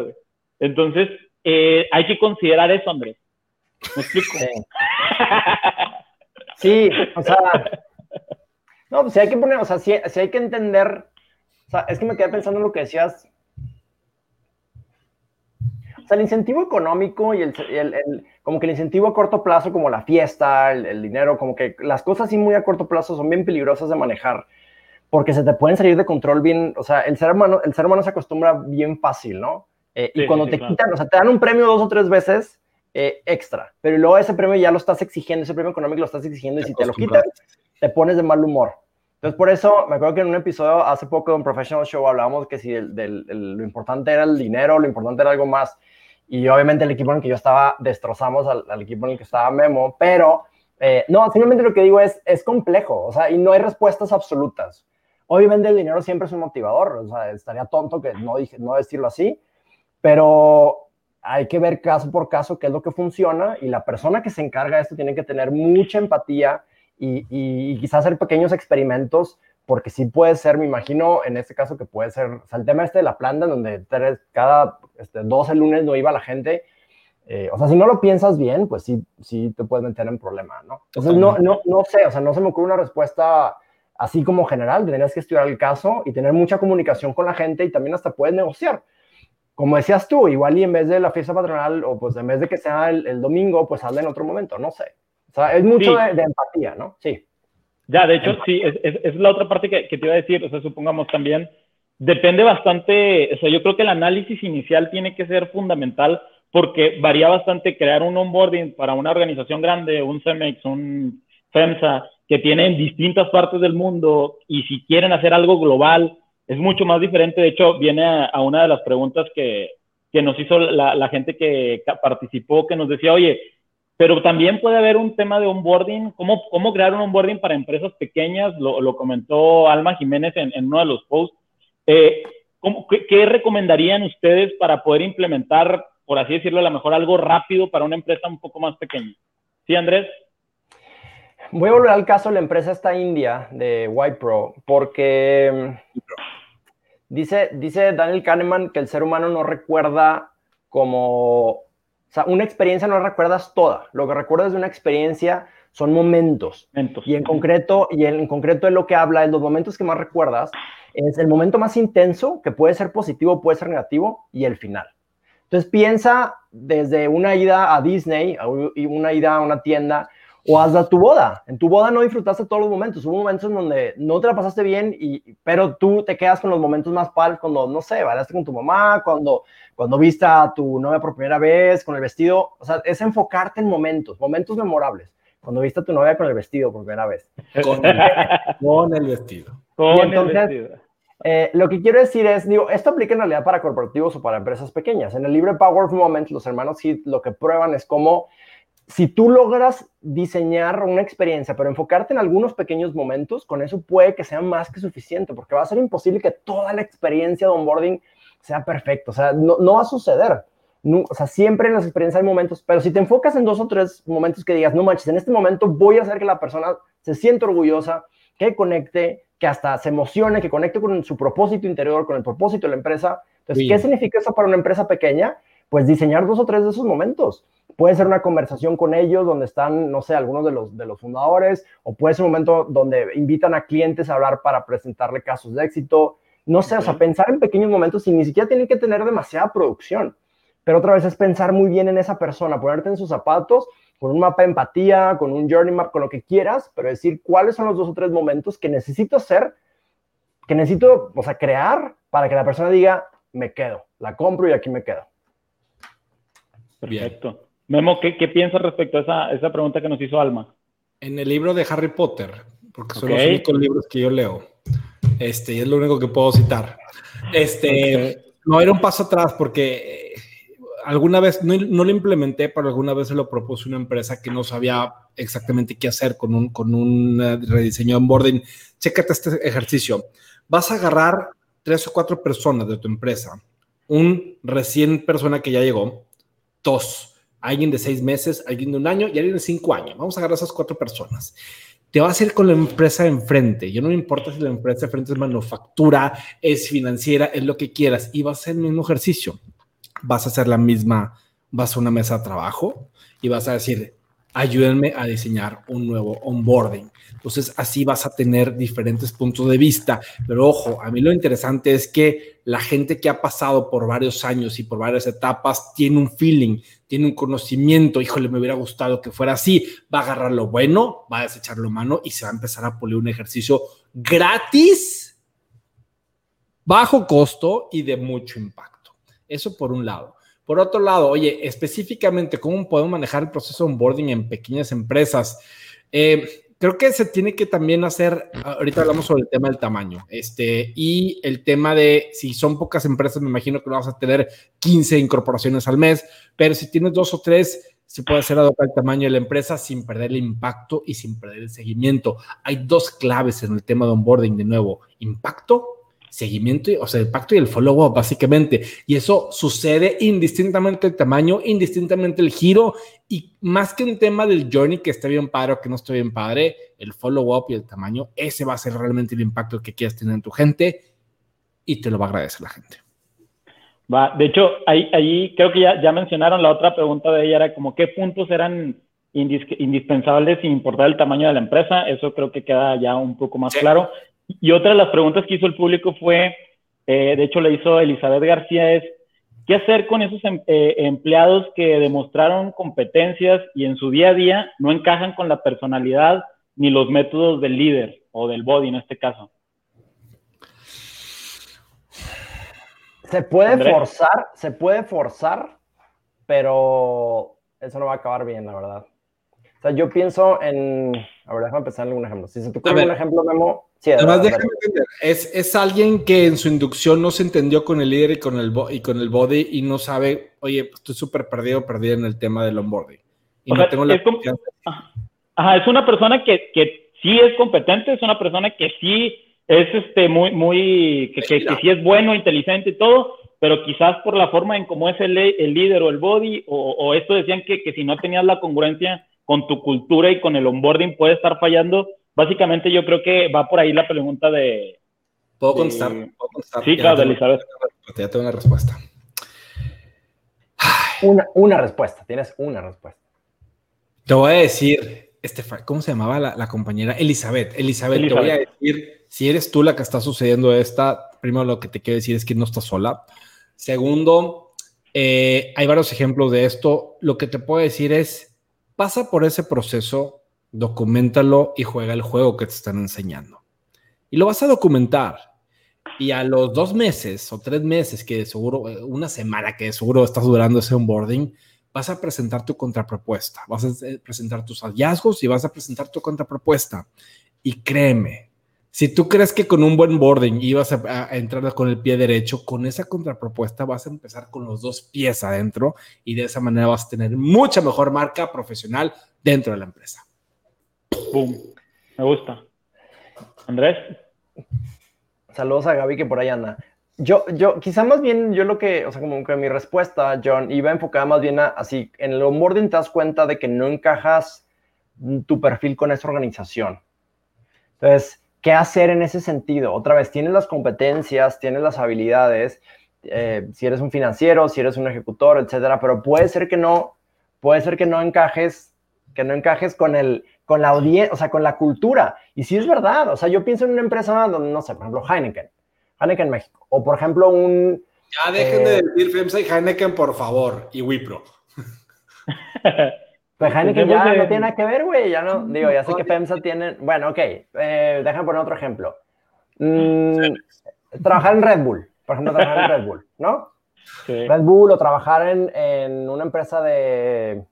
Entonces, eh, hay que considerar eso, Andrés. ¿Me? Sí. o sea, no, pues hay que poner, o sea, sí, hay que entender, o sea, es que me quedé pensando en lo que decías. O sea, el incentivo económico y el como que el incentivo a corto plazo, como la fiesta, el, dinero, como que las cosas así muy a corto plazo son bien peligrosas de manejar, porque se te pueden salir de control bien, o sea, el ser humano, el ser humano se acostumbra bien fácil, ¿no? Eh, y cuando te quitan, o sea, te dan un premio dos o tres veces eh, extra, pero luego ese premio ya lo estás exigiendo, ese premio económico lo estás exigiendo, y si te lo quitan, te pones de mal humor. Entonces, por eso, me acuerdo que en un episodio hace poco de un Professional Show hablábamos que si lo importante era el dinero, lo importante era algo más. Y obviamente el equipo en el que yo estaba, destrozamos al, equipo en el que estaba Memo, pero eh, no, simplemente lo que digo es, es complejo, o sea, y no hay respuestas absolutas. Obviamente el dinero siempre es un motivador, o sea, estaría tonto que no, no decirlo así, pero hay que ver caso por caso qué es lo que funciona y la persona que se encarga de esto tiene que tener mucha empatía y, y quizás hacer pequeños experimentos porque sí puede ser, me imagino, en este caso que puede ser, o sea, el tema este de la planta, donde tres, cada este, 12 lunes no iba la gente, eh, o sea, si no lo piensas bien, pues sí, sí te puedes meter en problema, ¿no? Entonces, no, no, no sé, o sea, no se me ocurre una respuesta así como general, tendrías que estudiar el caso y tener mucha comunicación con la gente y también hasta puedes negociar. Como decías tú, igual y en vez de la fiesta patronal o pues en vez de que sea el, domingo, pues hazla en otro momento, no sé. O sea, es mucho de, de empatía, ¿no? Sí. Ya, de hecho, sí, es, es, la otra parte que, que, te iba a decir, o sea, supongamos también, depende bastante, o sea, yo creo que el análisis inicial tiene que ser fundamental porque varía bastante crear un onboarding para una organización grande, un CEMEX, un FEMSA, que tienen distintas partes del mundo y si quieren hacer algo global, es mucho más diferente. De hecho, viene a, una de las preguntas que, que nos hizo la, gente que participó, que nos decía, oye, pero también puede haber un tema de onboarding, cómo, cómo crear un onboarding para empresas pequeñas, lo, comentó Alma Jiménez en, en, uno de los posts. Eh, qué, qué, recomendarían ustedes para poder implementar, por así decirlo, a lo mejor algo rápido para una empresa un poco más pequeña? ¿Sí, Andrés? Voy a volver al caso de la empresa esta india de Pro, porque dice, dice Daniel Kahneman que el ser humano no recuerda como o sea, una experiencia no recuerdas toda. Lo que recuerdas de una experiencia son momentos. Y en concreto, y en, concreto de lo que habla, en los momentos que más recuerdas, es el momento más intenso, que puede ser positivo, puede ser negativo, y el final. Entonces piensa desde una ida a Disney, una ida a una tienda, O hasta tu boda. En tu boda no disfrutaste todos los momentos. Hubo momentos en donde no te la pasaste bien, y, pero tú te quedas con los momentos más padres cuando, no sé, bailaste con tu mamá, cuando, cuando viste a tu novia por primera vez, con el vestido. O sea, es enfocarte en momentos, momentos memorables. Cuando viste a tu novia con el vestido por primera vez. Con el, con el vestido. Con entonces, el vestido. Eh, lo que quiero decir es, digo, esto aplica en realidad para corporativos o para empresas pequeñas. En el libro Power of Moment, los hermanos Heath lo que prueban es cómo si tú logras diseñar una experiencia, pero enfocarte en algunos pequeños momentos, con eso puede que sea más que suficiente, porque va a ser imposible que toda la experiencia de onboarding sea perfecta. O sea, no, no va a suceder. No, o sea, siempre en las experiencias hay momentos, pero si te enfocas en dos o tres momentos que digas, no manches, en este momento voy a hacer que la persona se sienta orgullosa, que conecte, que hasta se emocione, que conecte con su propósito interior, con el propósito de la empresa. Entonces, ¿qué significa eso para una empresa pequeña? Pues diseñar dos o tres de esos momentos. Puede ser una conversación con ellos donde están, no sé, algunos de los, de los fundadores, o puede ser un momento donde invitan a clientes a hablar para presentarle casos de éxito. No sé, o sea, pensar en pequeños momentos y ni siquiera tienen que tener demasiada producción pero otra vez es pensar muy bien en esa persona, ponerte en sus zapatos, con un mapa de empatía, con un journey map, con lo que quieras, pero decir cuáles son los dos o tres momentos que necesito hacer, que necesito, o sea, crear para que la persona diga, me quedo, la compro y aquí me quedo. Perfecto. Memo, ¿qué, qué piensas respecto a esa, esa, pregunta que nos hizo Alma? En el libro de Harry Potter, porque son okay. los únicos libros que yo leo, este, y es lo único que puedo citar. Este, okay. no era un paso atrás porque alguna vez, no, no, lo implementé, pero alguna vez se lo propuse una empresa que no sabía exactamente qué hacer con un, con un uh, rediseño de onboarding. Chécate este ejercicio. Vas a agarrar tres o cuatro personas de tu empresa, un recién persona que ya llegó, dos, alguien de seis meses, alguien de un año y alguien de cinco años. Vamos a agarrar esas cuatro personas. Te vas a ir con la empresa enfrente. Yo no me importa si la empresa enfrente es manufactura, es financiera, es lo que quieras. Y vas a hacer el mismo ejercicio vas a hacer la misma, vas a una mesa de trabajo y vas a decir, ayúdenme a diseñar un nuevo onboarding. Entonces, así vas a tener diferentes puntos de vista. Pero ojo, a mí lo interesante es que la gente que ha pasado por varios años y por varias etapas tiene un feeling, tiene un conocimiento. Híjole, me hubiera gustado que fuera así. Va a agarrar lo bueno, va a desechar lo malo y se va a empezar a pulir un ejercicio gratis, bajo costo y de mucho impacto. Eso por un lado. Por otro lado, oye, específicamente, ¿cómo podemos manejar el proceso de onboarding en pequeñas empresas? Eh, creo que se tiene que también hacer, ahorita hablamos sobre el tema del tamaño, este, y el tema de si son pocas empresas, me imagino que vas a tener 15 incorporaciones al mes, pero si tienes dos o tres, se puede hacer adoptar el tamaño de la empresa sin perder el impacto y sin perder el seguimiento. Hay dos claves en el tema de onboarding, de nuevo, impacto seguimiento, o sea, el pacto y el follow-up, básicamente. Y eso sucede indistintamente el tamaño, indistintamente el giro, y más que un tema del journey que esté bien padre o que no esté bien padre, el follow-up y el tamaño, ese va a ser realmente el impacto que quieras tener en tu gente y te lo va a agradecer la gente. Va, de hecho, ahí, ahí creo que ya, ya mencionaron la otra pregunta de ella, era como qué puntos eran indis indispensables sin importar el tamaño de la empresa, eso creo que queda ya un poco más sí. claro. Y otra de las preguntas que hizo el público fue, eh, de hecho le hizo Elizabeth García, es, ¿qué hacer con esos em eh, empleados que demostraron competencias y en su día a día no encajan con la personalidad ni los métodos del líder o del body en este caso? Se puede André. forzar, se puede forzar, pero eso no va a acabar bien, la verdad. O sea, yo pienso en, a ver, déjame pensar en algún ejemplo. Si se te ocurre un ejemplo, Memo, Sí, Además, déjame entender, es, es, alguien que en su inducción no se entendió con el líder y con el, y con el body y no sabe, oye, estoy súper perdido, perdido en el tema del onboarding. Y o no sea, tengo la es, como, ajá, es una persona que, que sí es competente, es una persona que sí es este, muy, muy, que, que, que sí es bueno, inteligente y todo, pero quizás por la forma en cómo es el, el líder o el body, o, o esto decían que, que si no tenías la congruencia con tu cultura y con el onboarding puede estar fallando básicamente yo creo que va por ahí la pregunta de... ¿Puedo contestar? De... ¿Puedo contestar? Sí, claro, de Elizabeth. Ya tengo una respuesta. Una, una, respuesta, tienes una respuesta. Te voy a decir, Estefan, ¿cómo se llamaba la, la compañera? Elizabeth. Elizabeth. Elizabeth, te voy a decir, si eres tú la que está sucediendo esta, primero lo que te quiero decir es que no estás sola. Segundo, eh, hay varios ejemplos de esto. Lo que te puedo decir es, pasa por ese proceso documentalo y juega el juego que te están enseñando. Y lo vas a documentar. Y a los dos meses o tres meses, que seguro, una semana que seguro estás durando ese onboarding, vas a presentar tu contrapropuesta, vas a presentar tus hallazgos y vas a presentar tu contrapropuesta. Y créeme, si tú crees que con un buen boarding ibas a, a, entrar con el pie derecho, con esa contrapropuesta vas a empezar con los dos pies adentro y de esa manera vas a tener mucha mejor marca profesional dentro de la empresa. Boom. Me gusta. Andrés. Saludos a Gaby que por ahí anda. Yo, yo, quizá más bien, yo lo que, o sea, como que mi respuesta, John, iba enfocada más bien a, así, en el onboarding te das cuenta de que no encajas tu perfil con esa organización. Entonces, ¿qué hacer en ese sentido? Otra vez, tienes las competencias, tienes las habilidades, eh, si eres un financiero, si eres un ejecutor, etcétera, pero puede ser que no, puede ser que no encajes, que no encajes con el, con la audiencia, o sea, con la cultura. Y sí es verdad, o sea, yo pienso en una empresa donde, no sé, por ejemplo, Heineken, Heineken México, o por ejemplo un... Ya dejen de eh, decir FEMSA y Heineken, por favor, y Wipro. Pues Heineken ya no tiene nada que ver, güey, ya no, digo, ya sé que FEMSA tiene, bueno, ok, eh, déjame poner otro ejemplo. Mm, trabajar en Red Bull, por ejemplo, trabajar en Red Bull, ¿no? Red Bull o trabajar en, en una empresa de,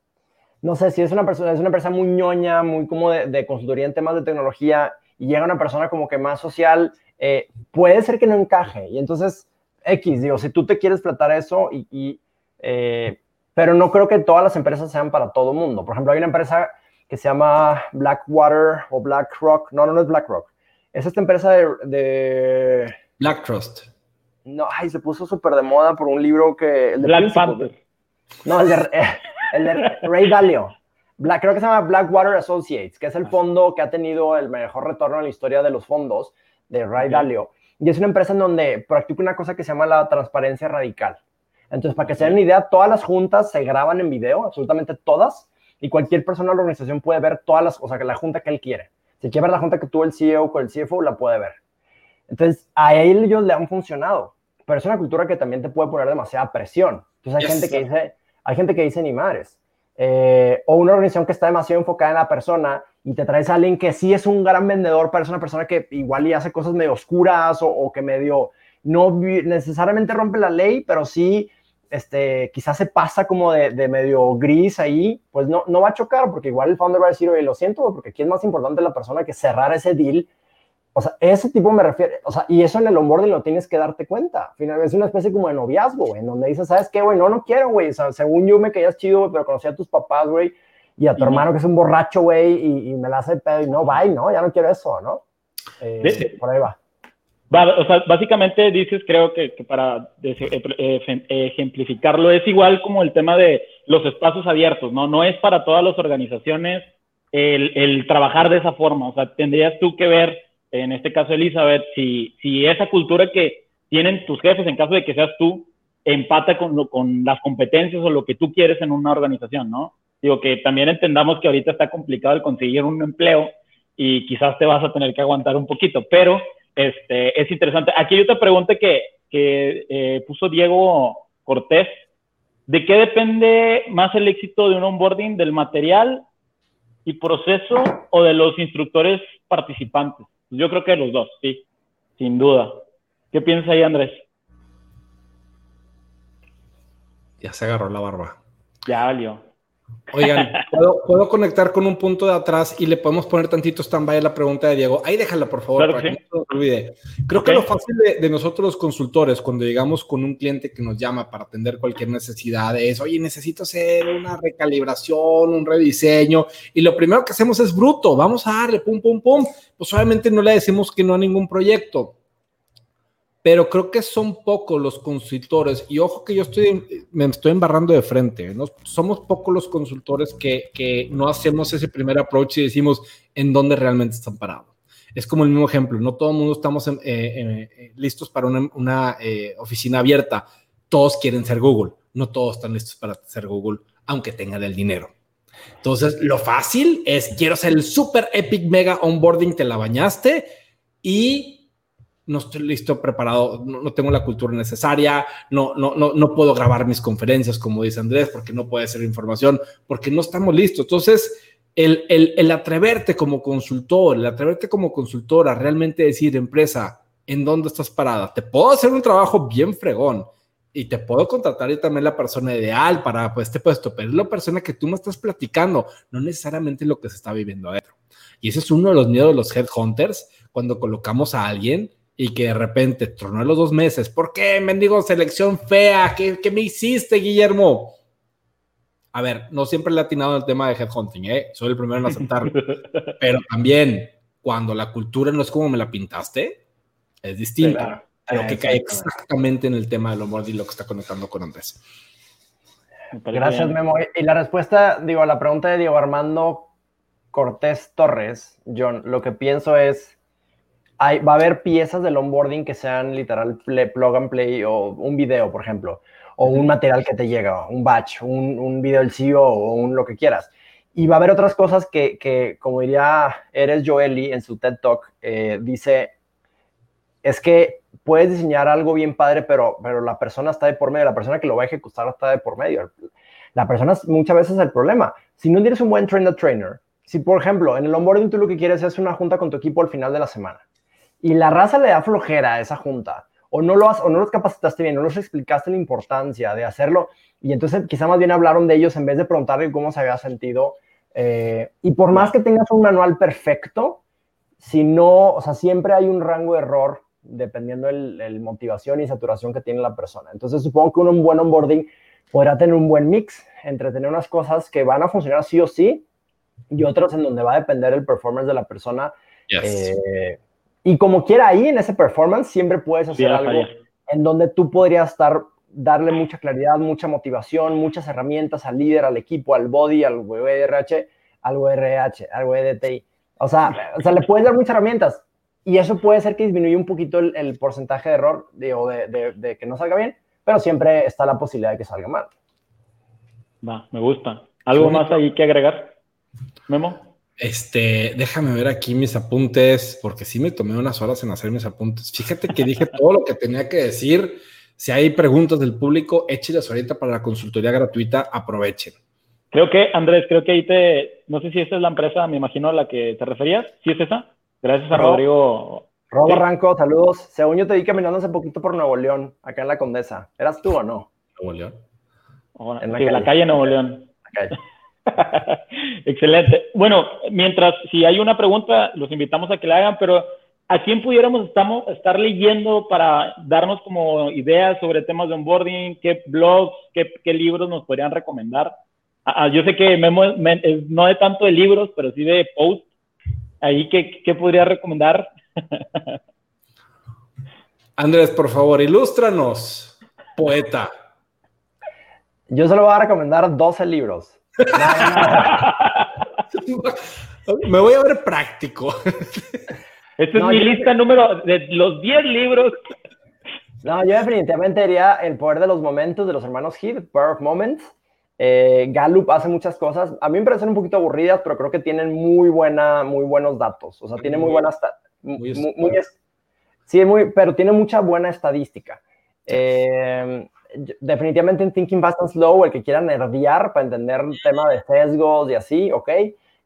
no sé, si es una persona, es una empresa muy ñoña, muy como de, consultoría en temas de tecnología y llega una persona como que más social, eh, puede ser que no encaje. Y entonces, X, digo, si tú te quieres tratar eso y, eh, pero no creo que todas las empresas sean para todo el mundo. Por ejemplo, hay una empresa que se llama Blackwater o BlackRock. No, no, no es BlackRock. Es esta empresa de... de... Black Trust. No, ay, se puso súper de moda por un libro que... El de Black Panther. No, el de... el de Ray Dalio. Black, creo que se llama Blackwater Associates, que es el fondo que ha tenido el mejor retorno en la historia de los fondos de Ray Dalio. Y es una empresa en donde practica una cosa que se llama la transparencia radical. Entonces, para que se den una idea, todas las juntas se graban en video, absolutamente todas, y cualquier persona de la organización puede ver todas las, o sea, que la junta que él quiere. Si quiere ver la junta que tuvo el CEO con el CFO, la puede ver. Entonces, a ellos le han funcionado, pero es una cultura que también te puede poner demasiada presión. Entonces, hay gente que dice, hay gente que dice ni madres. Eh, o una organización que está demasiado enfocada en la persona y te traes a alguien que sí es un gran vendedor, pero es una persona que igual y hace cosas medio oscuras o, que medio no necesariamente rompe la ley, pero sí este, quizás se pasa como de, medio gris ahí, pues no, no va a chocar porque igual el founder va a decir, oye, lo siento, porque aquí es más importante la persona que cerrar ese deal o sea, ese tipo me refiero, o sea, y eso en el onboarding lo tienes que darte cuenta. Finalmente es una especie como de noviazgo, güey, en donde dices, ¿sabes qué, güey? No, no quiero, güey. O sea, según yo me caías chido, pero conocí a tus papás, güey, y a tu hermano que es un borracho, güey, y, me la hace pedo, y no, bye, ¿no? Ya no quiero eso, ¿no? Eh, por ahí va. O sea, básicamente dices, creo que, para eh, ejemplificarlo, es igual como el tema de los espacios abiertos, ¿no? No es para todas las organizaciones el, el trabajar de esa forma. O sea, tendrías tú que ver en este caso Elizabeth, si, esa cultura que tienen tus jefes, en caso de que seas tú, empata con, con las competencias o lo que tú quieres en una organización, ¿no? Digo que también entendamos que ahorita está complicado el conseguir un empleo y quizás te vas a tener que aguantar un poquito, pero este, es interesante. Aquí hay otra pregunta que, que eh, puso Diego Cortés. ¿De qué depende más el éxito de un onboarding? ¿Del material y proceso o de los instructores participantes? Yo creo que los dos, sí, sin duda. ¿Qué piensas ahí, Andrés? Ya se agarró la barba. Ya valió. Oigan, ¿puedo, conectar con un punto de atrás y le podemos poner tantito stand-by a la pregunta de Diego. Ahí déjala, por favor, para que, no se olvide. Creo que lo fácil de, nosotros los consultores, cuando llegamos con un cliente que nos llama para atender cualquier necesidad, es, oye, necesito hacer una recalibración, un rediseño, y lo primero que hacemos es bruto, vamos a darle, pum, pum, pum. Pues obviamente no le decimos que no a ningún proyecto pero creo que son pocos los consultores, y ojo que yo estoy, me estoy embarrando de frente, ¿no? somos pocos los consultores que, que, no hacemos ese primer approach y decimos en dónde realmente están parados. Es como el mismo ejemplo, no todo el mundo estamos eh, eh, listos para una, una eh, oficina abierta, todos quieren ser Google, no todos están listos para ser Google, aunque tengan el dinero. Entonces, lo fácil es, quiero hacer el super epic mega onboarding, te la bañaste y no estoy listo, preparado, no, tengo la cultura necesaria, no, no, no, no puedo grabar mis conferencias, como dice Andrés, porque no puede ser información, porque no estamos listos. Entonces, el, el, el, atreverte como consultor, el atreverte como consultora, realmente decir, empresa, ¿en dónde estás parada? Te puedo hacer un trabajo bien fregón y te puedo contratar y también la persona ideal para pues, este puesto, pero es la persona que tú me estás platicando, no necesariamente lo que se está viviendo adentro. Y ese es uno de los miedos de los headhunters cuando colocamos a alguien y que de repente tronó los dos meses. ¿Por qué, mendigo, selección fea? ¿Qué, ¿Qué, me hiciste, Guillermo? A ver, no siempre le he atinado el tema de headhunting, ¿eh? Soy el primero en aceptarlo. Pero también, cuando la cultura no es como me la pintaste, es distinto. Claro. Lo que cae exactamente en el tema del humor y lo que está conectando con Andrés. Gracias, Memo. Y la respuesta, digo, a la pregunta de Diego Armando Cortés Torres, John, lo que pienso es, hay, va a haber piezas del onboarding que sean literal plug and play o un video, por ejemplo o un material que te llega, un batch, un, un video del CEO o un lo que quieras. Y va a haber otras cosas que, que como diría Eres Joeli en su TED Talk, eh, dice, es que puedes diseñar algo bien padre, pero, pero la persona está de por medio, la persona que lo va a ejecutar está de por medio. La persona muchas veces es el problema. Si no tienes un buen trainer trainer, si por ejemplo en el onboarding tú lo que quieres es una junta con tu equipo al final de la semana y la raza le da flojera a esa junta, o no, lo has, o no los capacitaste bien, no los explicaste la importancia de hacerlo, y entonces quizá más bien hablaron de ellos en vez de preguntarle cómo se había sentido. Eh, y por más que tengas un manual perfecto, si no, o sea, siempre hay un rango de error dependiendo de la motivación y saturación que tiene la persona. Entonces supongo que un buen onboarding podrá tener un buen mix entre tener unas cosas que van a funcionar sí o sí y otras en donde va a depender el performance de la persona. Eh, y como quiera ahí en ese performance, siempre puedes hacer algo en donde tú podrías estar, darle mucha claridad, mucha motivación, muchas herramientas al líder, al equipo, al body, al WRH, al WRH, al WDTI. O sea, o sea, le puedes dar muchas herramientas y eso puede ser que disminuya un poquito el, porcentaje de error de, o de, de, que no salga bien, pero siempre está la posibilidad de que salga mal. Va, me gusta. ¿Algo más ahí que agregar, Memo? Este, déjame ver aquí mis apuntes, porque sí me tomé unas horas en hacer mis apuntes. Fíjate que dije todo lo que tenía que decir. Si hay preguntas del público, échelas ahorita para la consultoría gratuita, aprovechen. Creo que, Andrés, creo que ahí te, no sé si esta es la empresa, me imagino a la que te referías. ¿Sí es esa? Gracias a Rodrigo. Robo Ranco, saludos. Según yo te vi caminando hace poquito por Nuevo León, acá en la Condesa. ¿Eras tú o no? Nuevo León. en la, calle. la calle Nuevo León. La calle. Excelente. Bueno, mientras, si hay una pregunta, los invitamos a que la hagan, pero ¿a quién pudiéramos estamos, estar leyendo para darnos como ideas sobre temas de onboarding? ¿Qué blogs, qué, qué libros nos podrían recomendar? Ah, ah yo sé que Memo no de tanto de libros, pero sí de post. Ahí, ¿qué, qué podría recomendar? Andrés, por favor, ilústranos, poeta. Yo solo voy a recomendar 12 libros. Me voy a ver práctico. Esta es mi lista número de los 10 libros. No, yo definitivamente diría El poder de los momentos de los hermanos Heath, Power of Moments. Eh, Gallup hace muchas cosas. A mí me parecen un poquito aburridas, pero creo que tienen muy, buena, muy buenos datos. O sea, tiene muy buenas... Muy, sí, muy, pero tiene mucha buena estadística. Eh, definitivamente en Thinking Fast and Slow, el que quiera nerdear para entender el tema de sesgos y así, ok.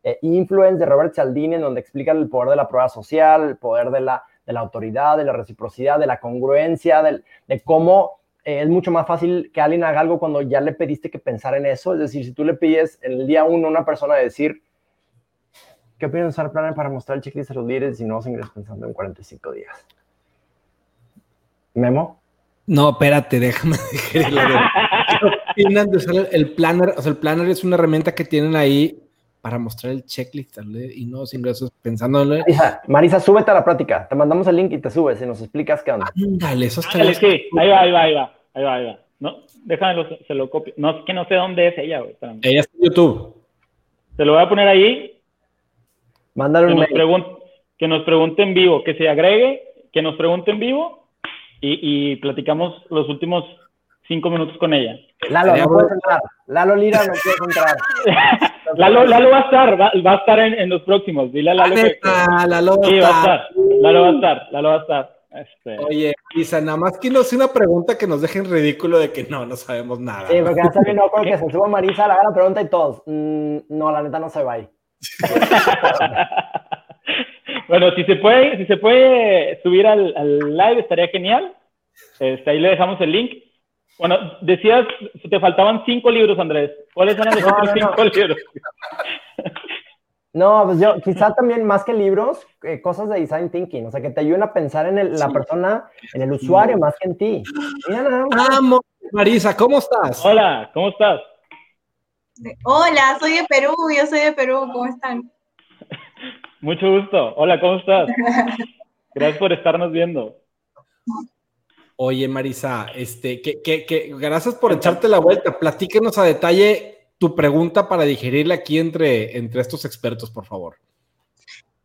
Eh, Influence de Robert Cialdini, en donde explica el poder de la prueba social, el poder de la, de la autoridad, de la reciprocidad, de la congruencia, de cómo eh, es mucho más fácil que alguien haga algo cuando ya le pediste que pensar en eso. Es decir, si tú le pides en el día uno a una persona decir, ¿qué opinas de usar Planner para mostrar el checklist a los líderes y no se ingresan pensando en 45 días? Memo. No, espérate, déjame ¿Qué opinan de usar el planner? O sea, el planner es una herramienta que tienen ahí para mostrar el checklist y no ingresos pensando en... Marisa, Marisa, súbete a la práctica. Te mandamos el link y te subes y nos explicas qué onda. Ándale, eso está Ándale, sí. Ahí va, ahí va, ahí va, ahí va, ahí va. No, déjame, se lo copio. No, es que no sé dónde es ella, güey. Ella está en YouTube. Te lo voy a poner ahí. Mándale un mail. que nos pregunte en vivo, que se agregue, que nos pregunte en vivo y, platicamos los últimos cinco minutos con ella. Lalo, no puedes entrar. Lalo Lira no puedes entrar. Lalo, Lalo va a estar, va, va a estar en, en, los próximos. Dile a Lalo que, Lalo sí, va a estar. Lalo va a estar, Lalo va a estar. Este... Oye, Isa, nada más que no sea una pregunta que nos deje en ridículo de que no, no sabemos nada. Sí, porque no no, porque se suba Marisa, le haga la pregunta y todos, mm, no, la neta no se va ahí. bueno, si se puede, si se puede subir al, live estaría genial. Este, ahí le dejamos el link. Bueno, decías, te faltaban cinco libros, Andrés. ¿Cuáles eran los otros cinco libros? No, pues yo, quizá también más que libros, eh, cosas de design thinking, o sea, que te ayuden a pensar en la persona, en el usuario, más que en ti. Vamos, Marisa, ¿cómo estás? Hola, ¿cómo estás? Hola, soy de Perú, yo soy de Perú, ¿cómo están? Mucho gusto. Hola, ¿cómo estás? Gracias por estarnos viendo. Oye, Marisa, este, que, que, gracias por echarte la vuelta. Platíquenos a detalle tu pregunta para digerirla aquí entre, entre estos expertos, por favor.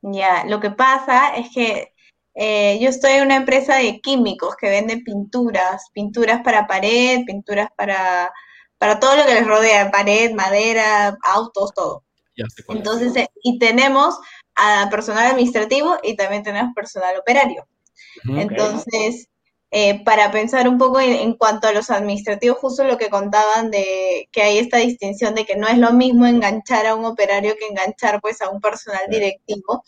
Ya, lo que pasa es que eh, yo estoy en una empresa de químicos que vende pinturas, pinturas para pared, pinturas para, para todo lo que les rodea, pared, madera, autos, todo. Entonces, eh, y tenemos a personal administrativo y también tenemos personal operario. Entonces, eh, para pensar un poco en, cuanto a los administrativos, justo lo que contaban de que hay esta distinción de que no es lo mismo enganchar a un operario que enganchar pues a un personal directivo.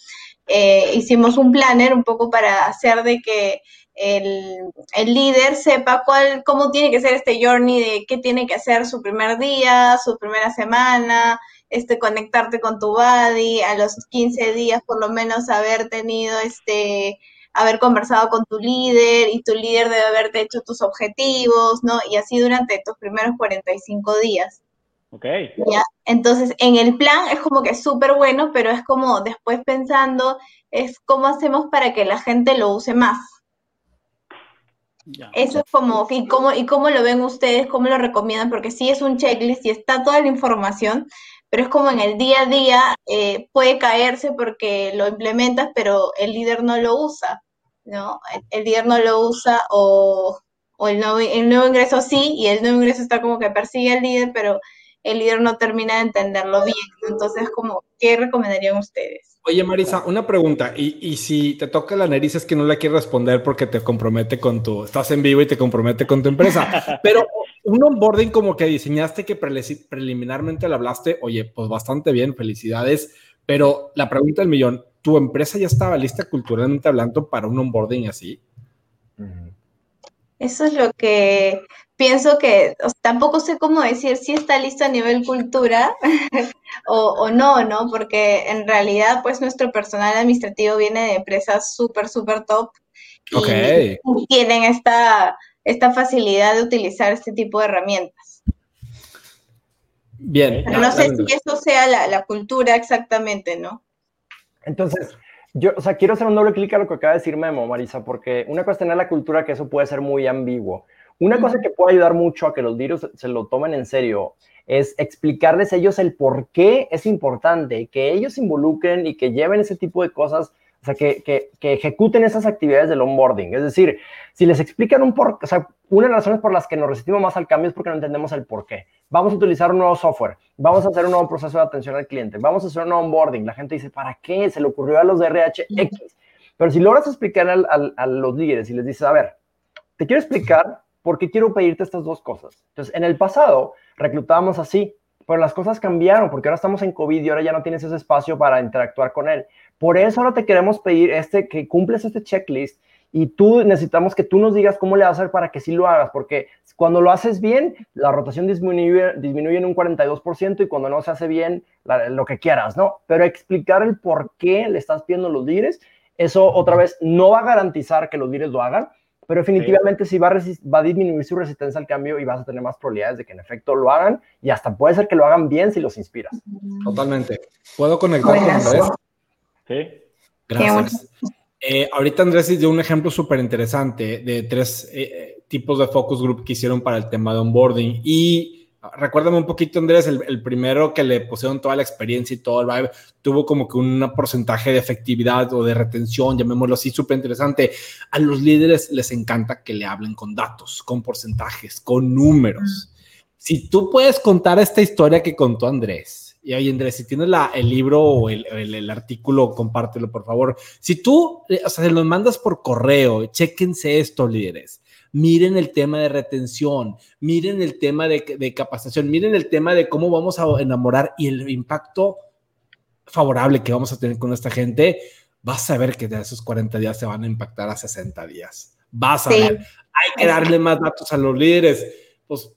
Eh, hicimos un planner un poco para hacer de que el, el, líder sepa cuál, cómo tiene que ser este journey de qué tiene que hacer su primer día, su primera semana, este, conectarte con tu body, a los 15 días por lo menos haber tenido este haber conversado con tu líder y tu líder debe haberte hecho tus objetivos, ¿no? Y así durante tus primeros 45 días. Ok. ¿Ya? Entonces, en el plan es como que es súper bueno, pero es como después pensando, es cómo hacemos para que la gente lo use más. Eso es como, y cómo, y cómo lo ven ustedes, cómo lo recomiendan, porque sí es un checklist y está toda la información, pero es como en el día a día eh, puede caerse porque lo implementas, pero el líder no lo usa. ¿no? El, líder no lo usa o, el, nuevo, el nuevo ingreso sí, y el nuevo ingreso está como que persigue al líder, pero el líder no termina de entenderlo bien. Entonces, como, ¿qué recomendarían ustedes? Oye, Marisa, una pregunta. Y, y, si te toca la nariz es que no la quieres responder porque te compromete con tu, estás en vivo y te compromete con tu empresa. Pero un onboarding como que diseñaste que preliminarmente le hablaste, oye, pues bastante bien, felicidades. Pero la pregunta del millón, ¿tu empresa ya estaba lista culturalmente hablando para un onboarding así? Eso es lo que pienso que tampoco sé cómo decir si está listo a nivel cultura o, no, ¿no? Porque en realidad, pues nuestro personal administrativo viene de empresas súper, súper top y tienen esta, esta facilidad de utilizar este tipo de herramientas. Bien. no sé si eso sea la, la cultura exactamente, ¿no? Entonces, yo, o sea, quiero hacer un doble clic a lo que acaba de decir Memo, Marisa, porque una cosa es tener la cultura que eso puede ser muy ambiguo. Una cosa que puede ayudar mucho a que los virus se lo tomen en serio es explicarles a ellos el por qué es importante que ellos se involucren y que lleven ese tipo de cosas o sea, que, que, que, ejecuten esas actividades del onboarding. Es decir, si les explican un por, o sea, una de las razones por las que nos resistimos más al cambio es porque no entendemos el por qué. Vamos a utilizar un nuevo software, vamos a hacer un nuevo proceso de atención al cliente, vamos a hacer un onboarding. La gente dice, ¿para qué? Se le ocurrió a los de RH X. Pero si logras explicar a los líderes y les dices, a ver, te quiero explicar por qué quiero pedirte estas dos cosas. Entonces, en el pasado reclutábamos así, pero las cosas cambiaron porque ahora estamos en COVID y ahora ya no tienes ese espacio para interactuar con él. Por eso ahora te queremos pedir este, que cumples este checklist y tú necesitamos que tú nos digas cómo le vas a hacer para que sí lo hagas, porque cuando lo haces bien, la rotación disminuye, en un 42% y cuando no se hace bien, lo que quieras, ¿no? Pero explicar el por qué le estás pidiendo los líderes, eso otra vez no va a garantizar que los líderes lo hagan, pero definitivamente sí, va, a va a disminuir su resistencia al cambio y vas a tener más probabilidades de que en efecto lo hagan y hasta puede ser que lo hagan bien si los inspiras. Totalmente. ¿Puedo conectar con Andrés? Sí. Gracias. Eh, ahorita Andrés dio un ejemplo súper interesante de tres eh, tipos de focus group que hicieron para el tema de onboarding. Y recuérdame un poquito, Andrés, el, primero que le pusieron toda la experiencia y todo el vibe, tuvo como que un porcentaje de efectividad o de retención, llamémoslo así, súper interesante. A los líderes les encanta que le hablen con datos, con porcentajes, con números. Si tú puedes contar esta historia que contó Andrés, y oye, Andrés, si tienes la, el libro o el, el, artículo, compártelo, por favor. Si tú, eh, o sea, se los mandas por correo, chéquense esto, líderes. Miren el tema de retención, miren el tema de, de capacitación, miren el tema de cómo vamos a enamorar y el impacto favorable que vamos a tener con esta gente, vas a ver que de esos 40 días se van a impactar a 60 días. Vas a ver. Hay que darle más datos a los líderes. Pues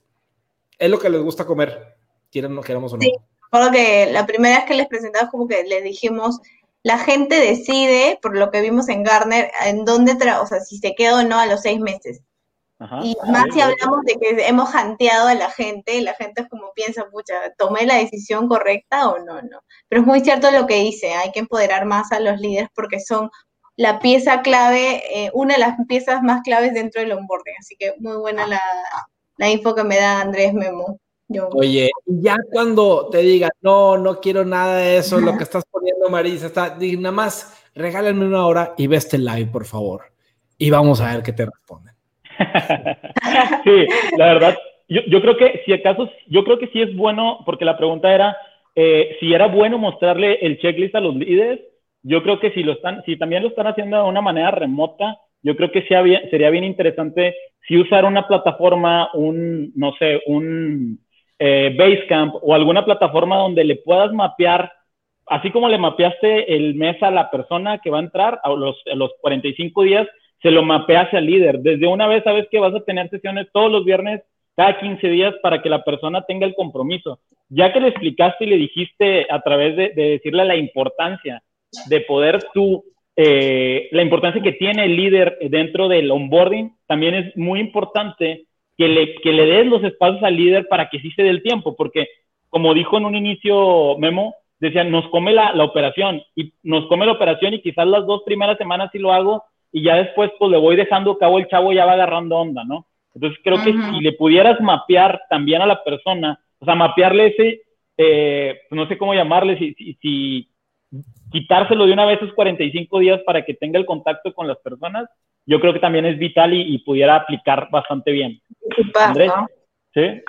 es lo que les gusta comer, quieran no queramos o no. Sí, que la primera vez que les presentamos, como que les dijimos, la gente decide, por lo que vimos en Garner, en dónde, o sea, si se queda o no a los seis meses. Y más si hablamos de que hemos janteado a la gente, la gente es como piensa, pucha, ¿tomé la decisión correcta o no? no. Pero es muy cierto lo que dice, hay que empoderar más a los líderes porque son la pieza clave, eh, una de las piezas más claves dentro del onboarding. Así que muy buena la, la info que me da Andrés Memo. Oye, ya cuando te diga, no, no quiero nada de eso, lo que estás poniendo, Marisa, está, nada más regálenme una hora y ve este live, por favor. Y vamos a ver qué te responden. sí, la verdad, yo, yo, creo que si acaso, yo creo que sí es bueno, porque la pregunta era eh, si era bueno mostrarle el checklist a los líderes. Yo creo que si lo están, si también lo están haciendo de una manera remota, yo creo que sí sería bien interesante si usar una plataforma, un, no sé, un eh, Basecamp o alguna plataforma donde le puedas mapear, así como le mapeaste el mes a la persona que va a entrar, a los, a los 45 días, se lo mapeas al líder. Desde una vez sabes que vas a tener sesiones todos los viernes, cada 15 días, para que la persona tenga el compromiso. Ya que le explicaste y le dijiste a través de, de decirle la importancia de poder tú eh, la importancia que tiene el líder dentro del onboarding, también es muy importante que le, que le des los espacios al líder para que sí se dé el tiempo, porque como dijo en un inicio Memo, decían, nos come la, la, operación y nos come la operación y quizás las dos primeras semanas sí lo hago y ya después pues le voy dejando cabo, el chavo ya va agarrando onda, ¿no? Entonces creo que si le pudieras mapear también a la persona, o sea, mapearle ese, eh, no sé cómo llamarle, si, si, si quitárselo de una vez esos 45 días para que tenga el contacto con las personas, yo creo que también es vital y, pudiera aplicar bastante bien. Andrés, ¿sí?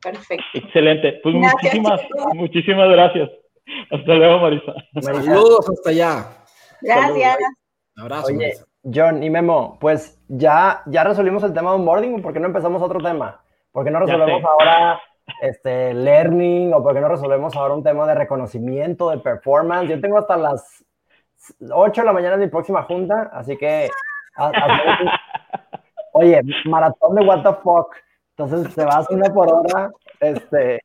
Perfecto. Excelente. Pues muchísimas, muchísimas gracias. Hasta luego, Marisa. Saludos hasta allá. Gracias. Un abrazo. Oye, John y Memo, pues ya, ya resolvimos el tema de onboarding, ¿por qué no empezamos otro tema? ¿Por qué no resolvemos ahora este, learning o porque no resolvemos ahora un tema de reconocimiento, de performance. Yo tengo hasta las 8 de la mañana de mi próxima junta, así que... oye, maratón de what the fuck. Entonces se va a hacer una por hora. Este...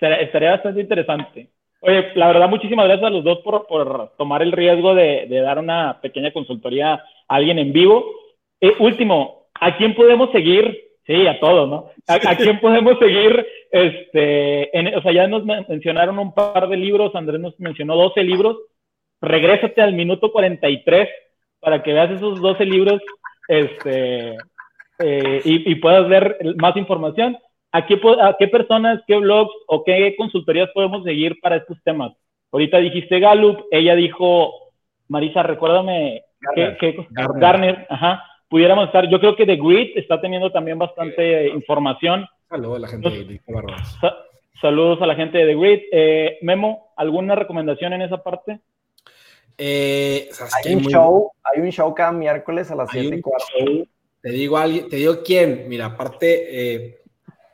Estaría bastante interesante. Oye, la verdad, muchísimas gracias a los dos por, por tomar el riesgo de, de, dar una pequeña consultoría a alguien en vivo. Eh, último, ¿a quién podemos seguir Sí, a todos, ¿no? ¿A, quién podemos seguir? Este, o sea, ya nos mencionaron un par de libros, Andrés nos mencionó 12 libros. Regrésate al minuto 43 para que veas esos 12 libros este, eh, y, puedas ver más información. ¿A qué, ¿A qué personas, qué blogs o qué consultorías podemos seguir para estos temas? Ahorita dijiste Gallup, ella dijo, Marisa, recuérdame, ¿qué, qué, Garner, ajá pudiéramos estar, yo creo que The Grid está teniendo también bastante información. Saludos a la gente de Saludos a la gente de The Grid. Eh, Memo, ¿alguna recomendación en esa parte? Eh, hay, un show, hay un show cada miércoles a las 7 y cuarto. Te digo alguien, te digo quién. Mira, aparte eh,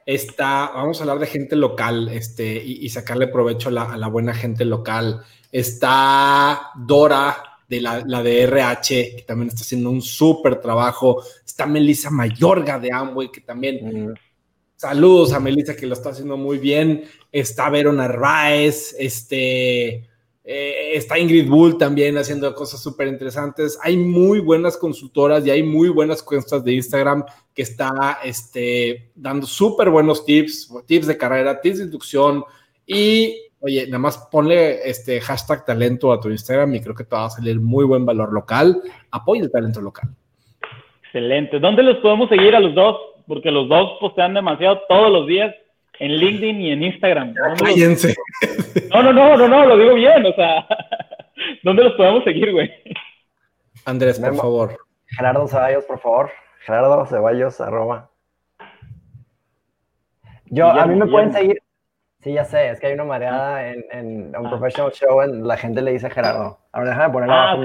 está, vamos a hablar de gente local, este, y, sacarle provecho a la, a la, buena gente local. Está Dora, de la, de RH, que también está haciendo un súper trabajo. Está Melissa Mayorga de Amway, que también... Saludos a Melissa, que lo está haciendo muy bien. Está Vero Narváez, este... Eh, está Ingrid Bull también haciendo cosas súper interesantes. Hay muy buenas consultoras y hay muy buenas cuentas de Instagram que está este, dando súper buenos tips, tips de carrera, tips de inducción y Oye, nada más ponle este hashtag talento a tu Instagram y creo que te va a salir muy buen valor local. Apoya el talento local. Excelente. ¿Dónde los podemos seguir a los dos? Porque los dos postean demasiado todos los días en LinkedIn y en Instagram. Cállense. No, no, no, no, no, lo digo bien. O sea, ¿dónde los podemos seguir, güey? Andrés, por favor. Gerardo Ceballos, por favor. Gerardo Ceballos, arroba. Yo, a mí me pueden seguir, Sí, ya sé, es que hay una mareada en, en un ah. professional show, en, la gente le dice Gerardo. Ahora déjame poner ah, abajo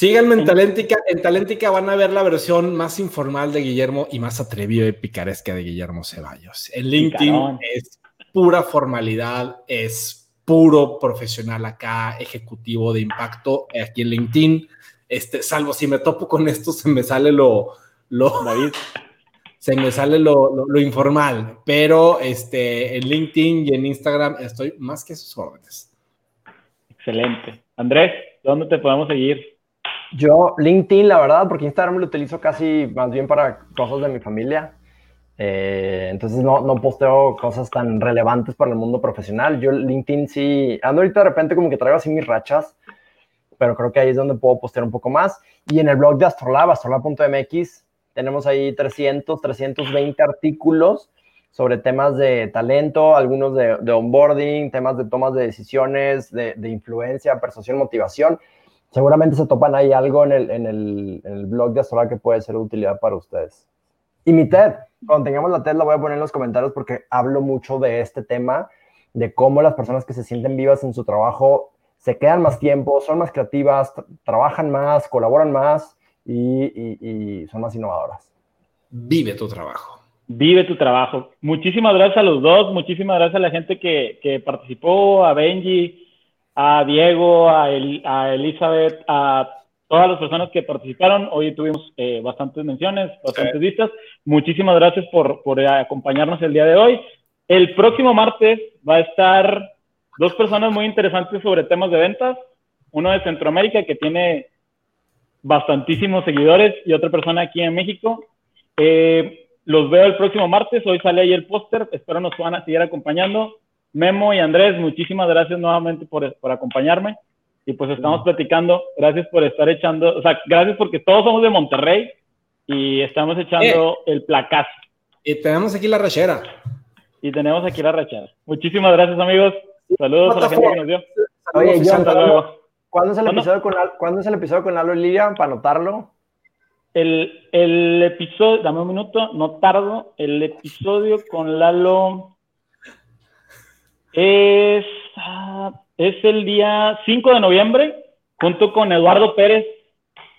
Síganme en Talentica. En Talentica van a ver la versión más informal de Guillermo y más atrevido y picaresca de Guillermo Ceballos. En LinkedIn es pura formalidad, es puro profesional acá, ejecutivo de impacto aquí en LinkedIn. Este, salvo si me topo con esto, se me sale lo, lo se me sale lo, lo, informal, pero este, en LinkedIn y en Instagram estoy más que sus órdenes. Excelente. Andrés, ¿dónde te podemos seguir? Yo, LinkedIn, la verdad, porque Instagram lo utilizo casi más bien para cosas de mi familia. Eh, entonces no, no posteo cosas tan relevantes para el mundo profesional. Yo LinkedIn sí, ando ahorita de repente como que traigo así mis rachas, pero creo que ahí es donde puedo postear un poco más. Y en el blog de Astrolab, astrolab.mx, tenemos ahí 300, 320 artículos sobre temas de talento, algunos de, onboarding, temas de tomas de decisiones, de, de influencia, persuasión, motivación seguramente se topan ahí algo en el, en el, en el blog de Astrolab que puede ser de utilidad para ustedes. Y mi TED, cuando tengamos la TED la voy a poner en los comentarios porque hablo mucho de este tema, de cómo las personas que se sienten vivas en su trabajo se quedan más tiempo, son más creativas, trabajan más, colaboran más y, y, y, son más innovadoras. Vive tu trabajo. Vive tu trabajo. Muchísimas gracias a los dos, muchísimas gracias a la gente que, que participó, a Benji, a Diego, a, Elizabeth, a todas las personas que participaron. Hoy tuvimos eh, bastantes menciones, bastantes vistas. Muchísimas gracias por, por, acompañarnos el día de hoy. El próximo martes va a estar dos personas muy interesantes sobre temas de ventas. Uno de Centroamérica que tiene bastantísimos seguidores y otra persona aquí en México. Eh, los veo el próximo martes. Hoy sale ahí el póster. Espero nos van a seguir acompañando. Memo y Andrés, muchísimas gracias nuevamente por, por acompañarme. Y pues estamos platicando. Gracias por estar echando, o sea, gracias porque todos somos de Monterrey y estamos echando eh. el placazo. Y tenemos aquí la rachera. Y tenemos aquí la rachera. Muchísimas gracias, amigos. Saludos a la gente que nos dio. Oye, ¿cuándo es el episodio con ¿cuándo es el episodio con Lalo y Lilia para anotarlo? El, el episodio, dame un minuto, no tardo. El episodio con Lalo es, ah, es el día 5 de noviembre, junto con Eduardo Pérez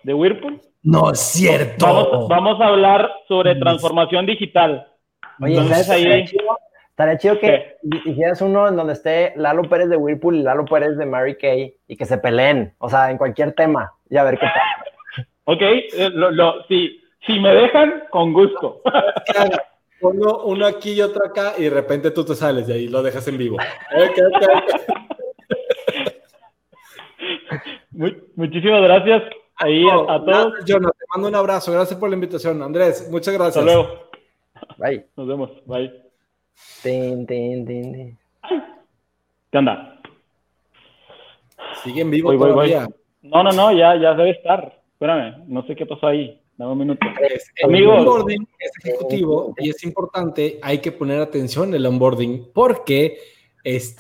de Whirlpool. No es cierto. Vamos, a hablar sobre transformación digital. Oye, Entonces, ahí... Estaría chido que hicieras uno en donde esté Lalo Pérez de Whirlpool y Lalo Pérez de Mary Kay y que se peleen, o sea, en cualquier tema, y a ver qué pasa. Ok, eh, lo, si, si me dejan, con gusto. Uno, uno aquí y otro acá y de repente tú te sales de ahí lo dejas en vivo. muchísimas gracias ahí a, todos. Jonathan, te mando un abrazo. Gracias por la invitación. Andrés, muchas gracias. Hasta luego. Bye. Nos vemos. Bye. ¿Qué onda? Sigue en vivo todavía. No, no, no, ya, ya debe estar. Espérame, no sé qué pasó ahí. Dame un minuto. el onboarding es ejecutivo y es importante, hay que poner atención en el onboarding porque este,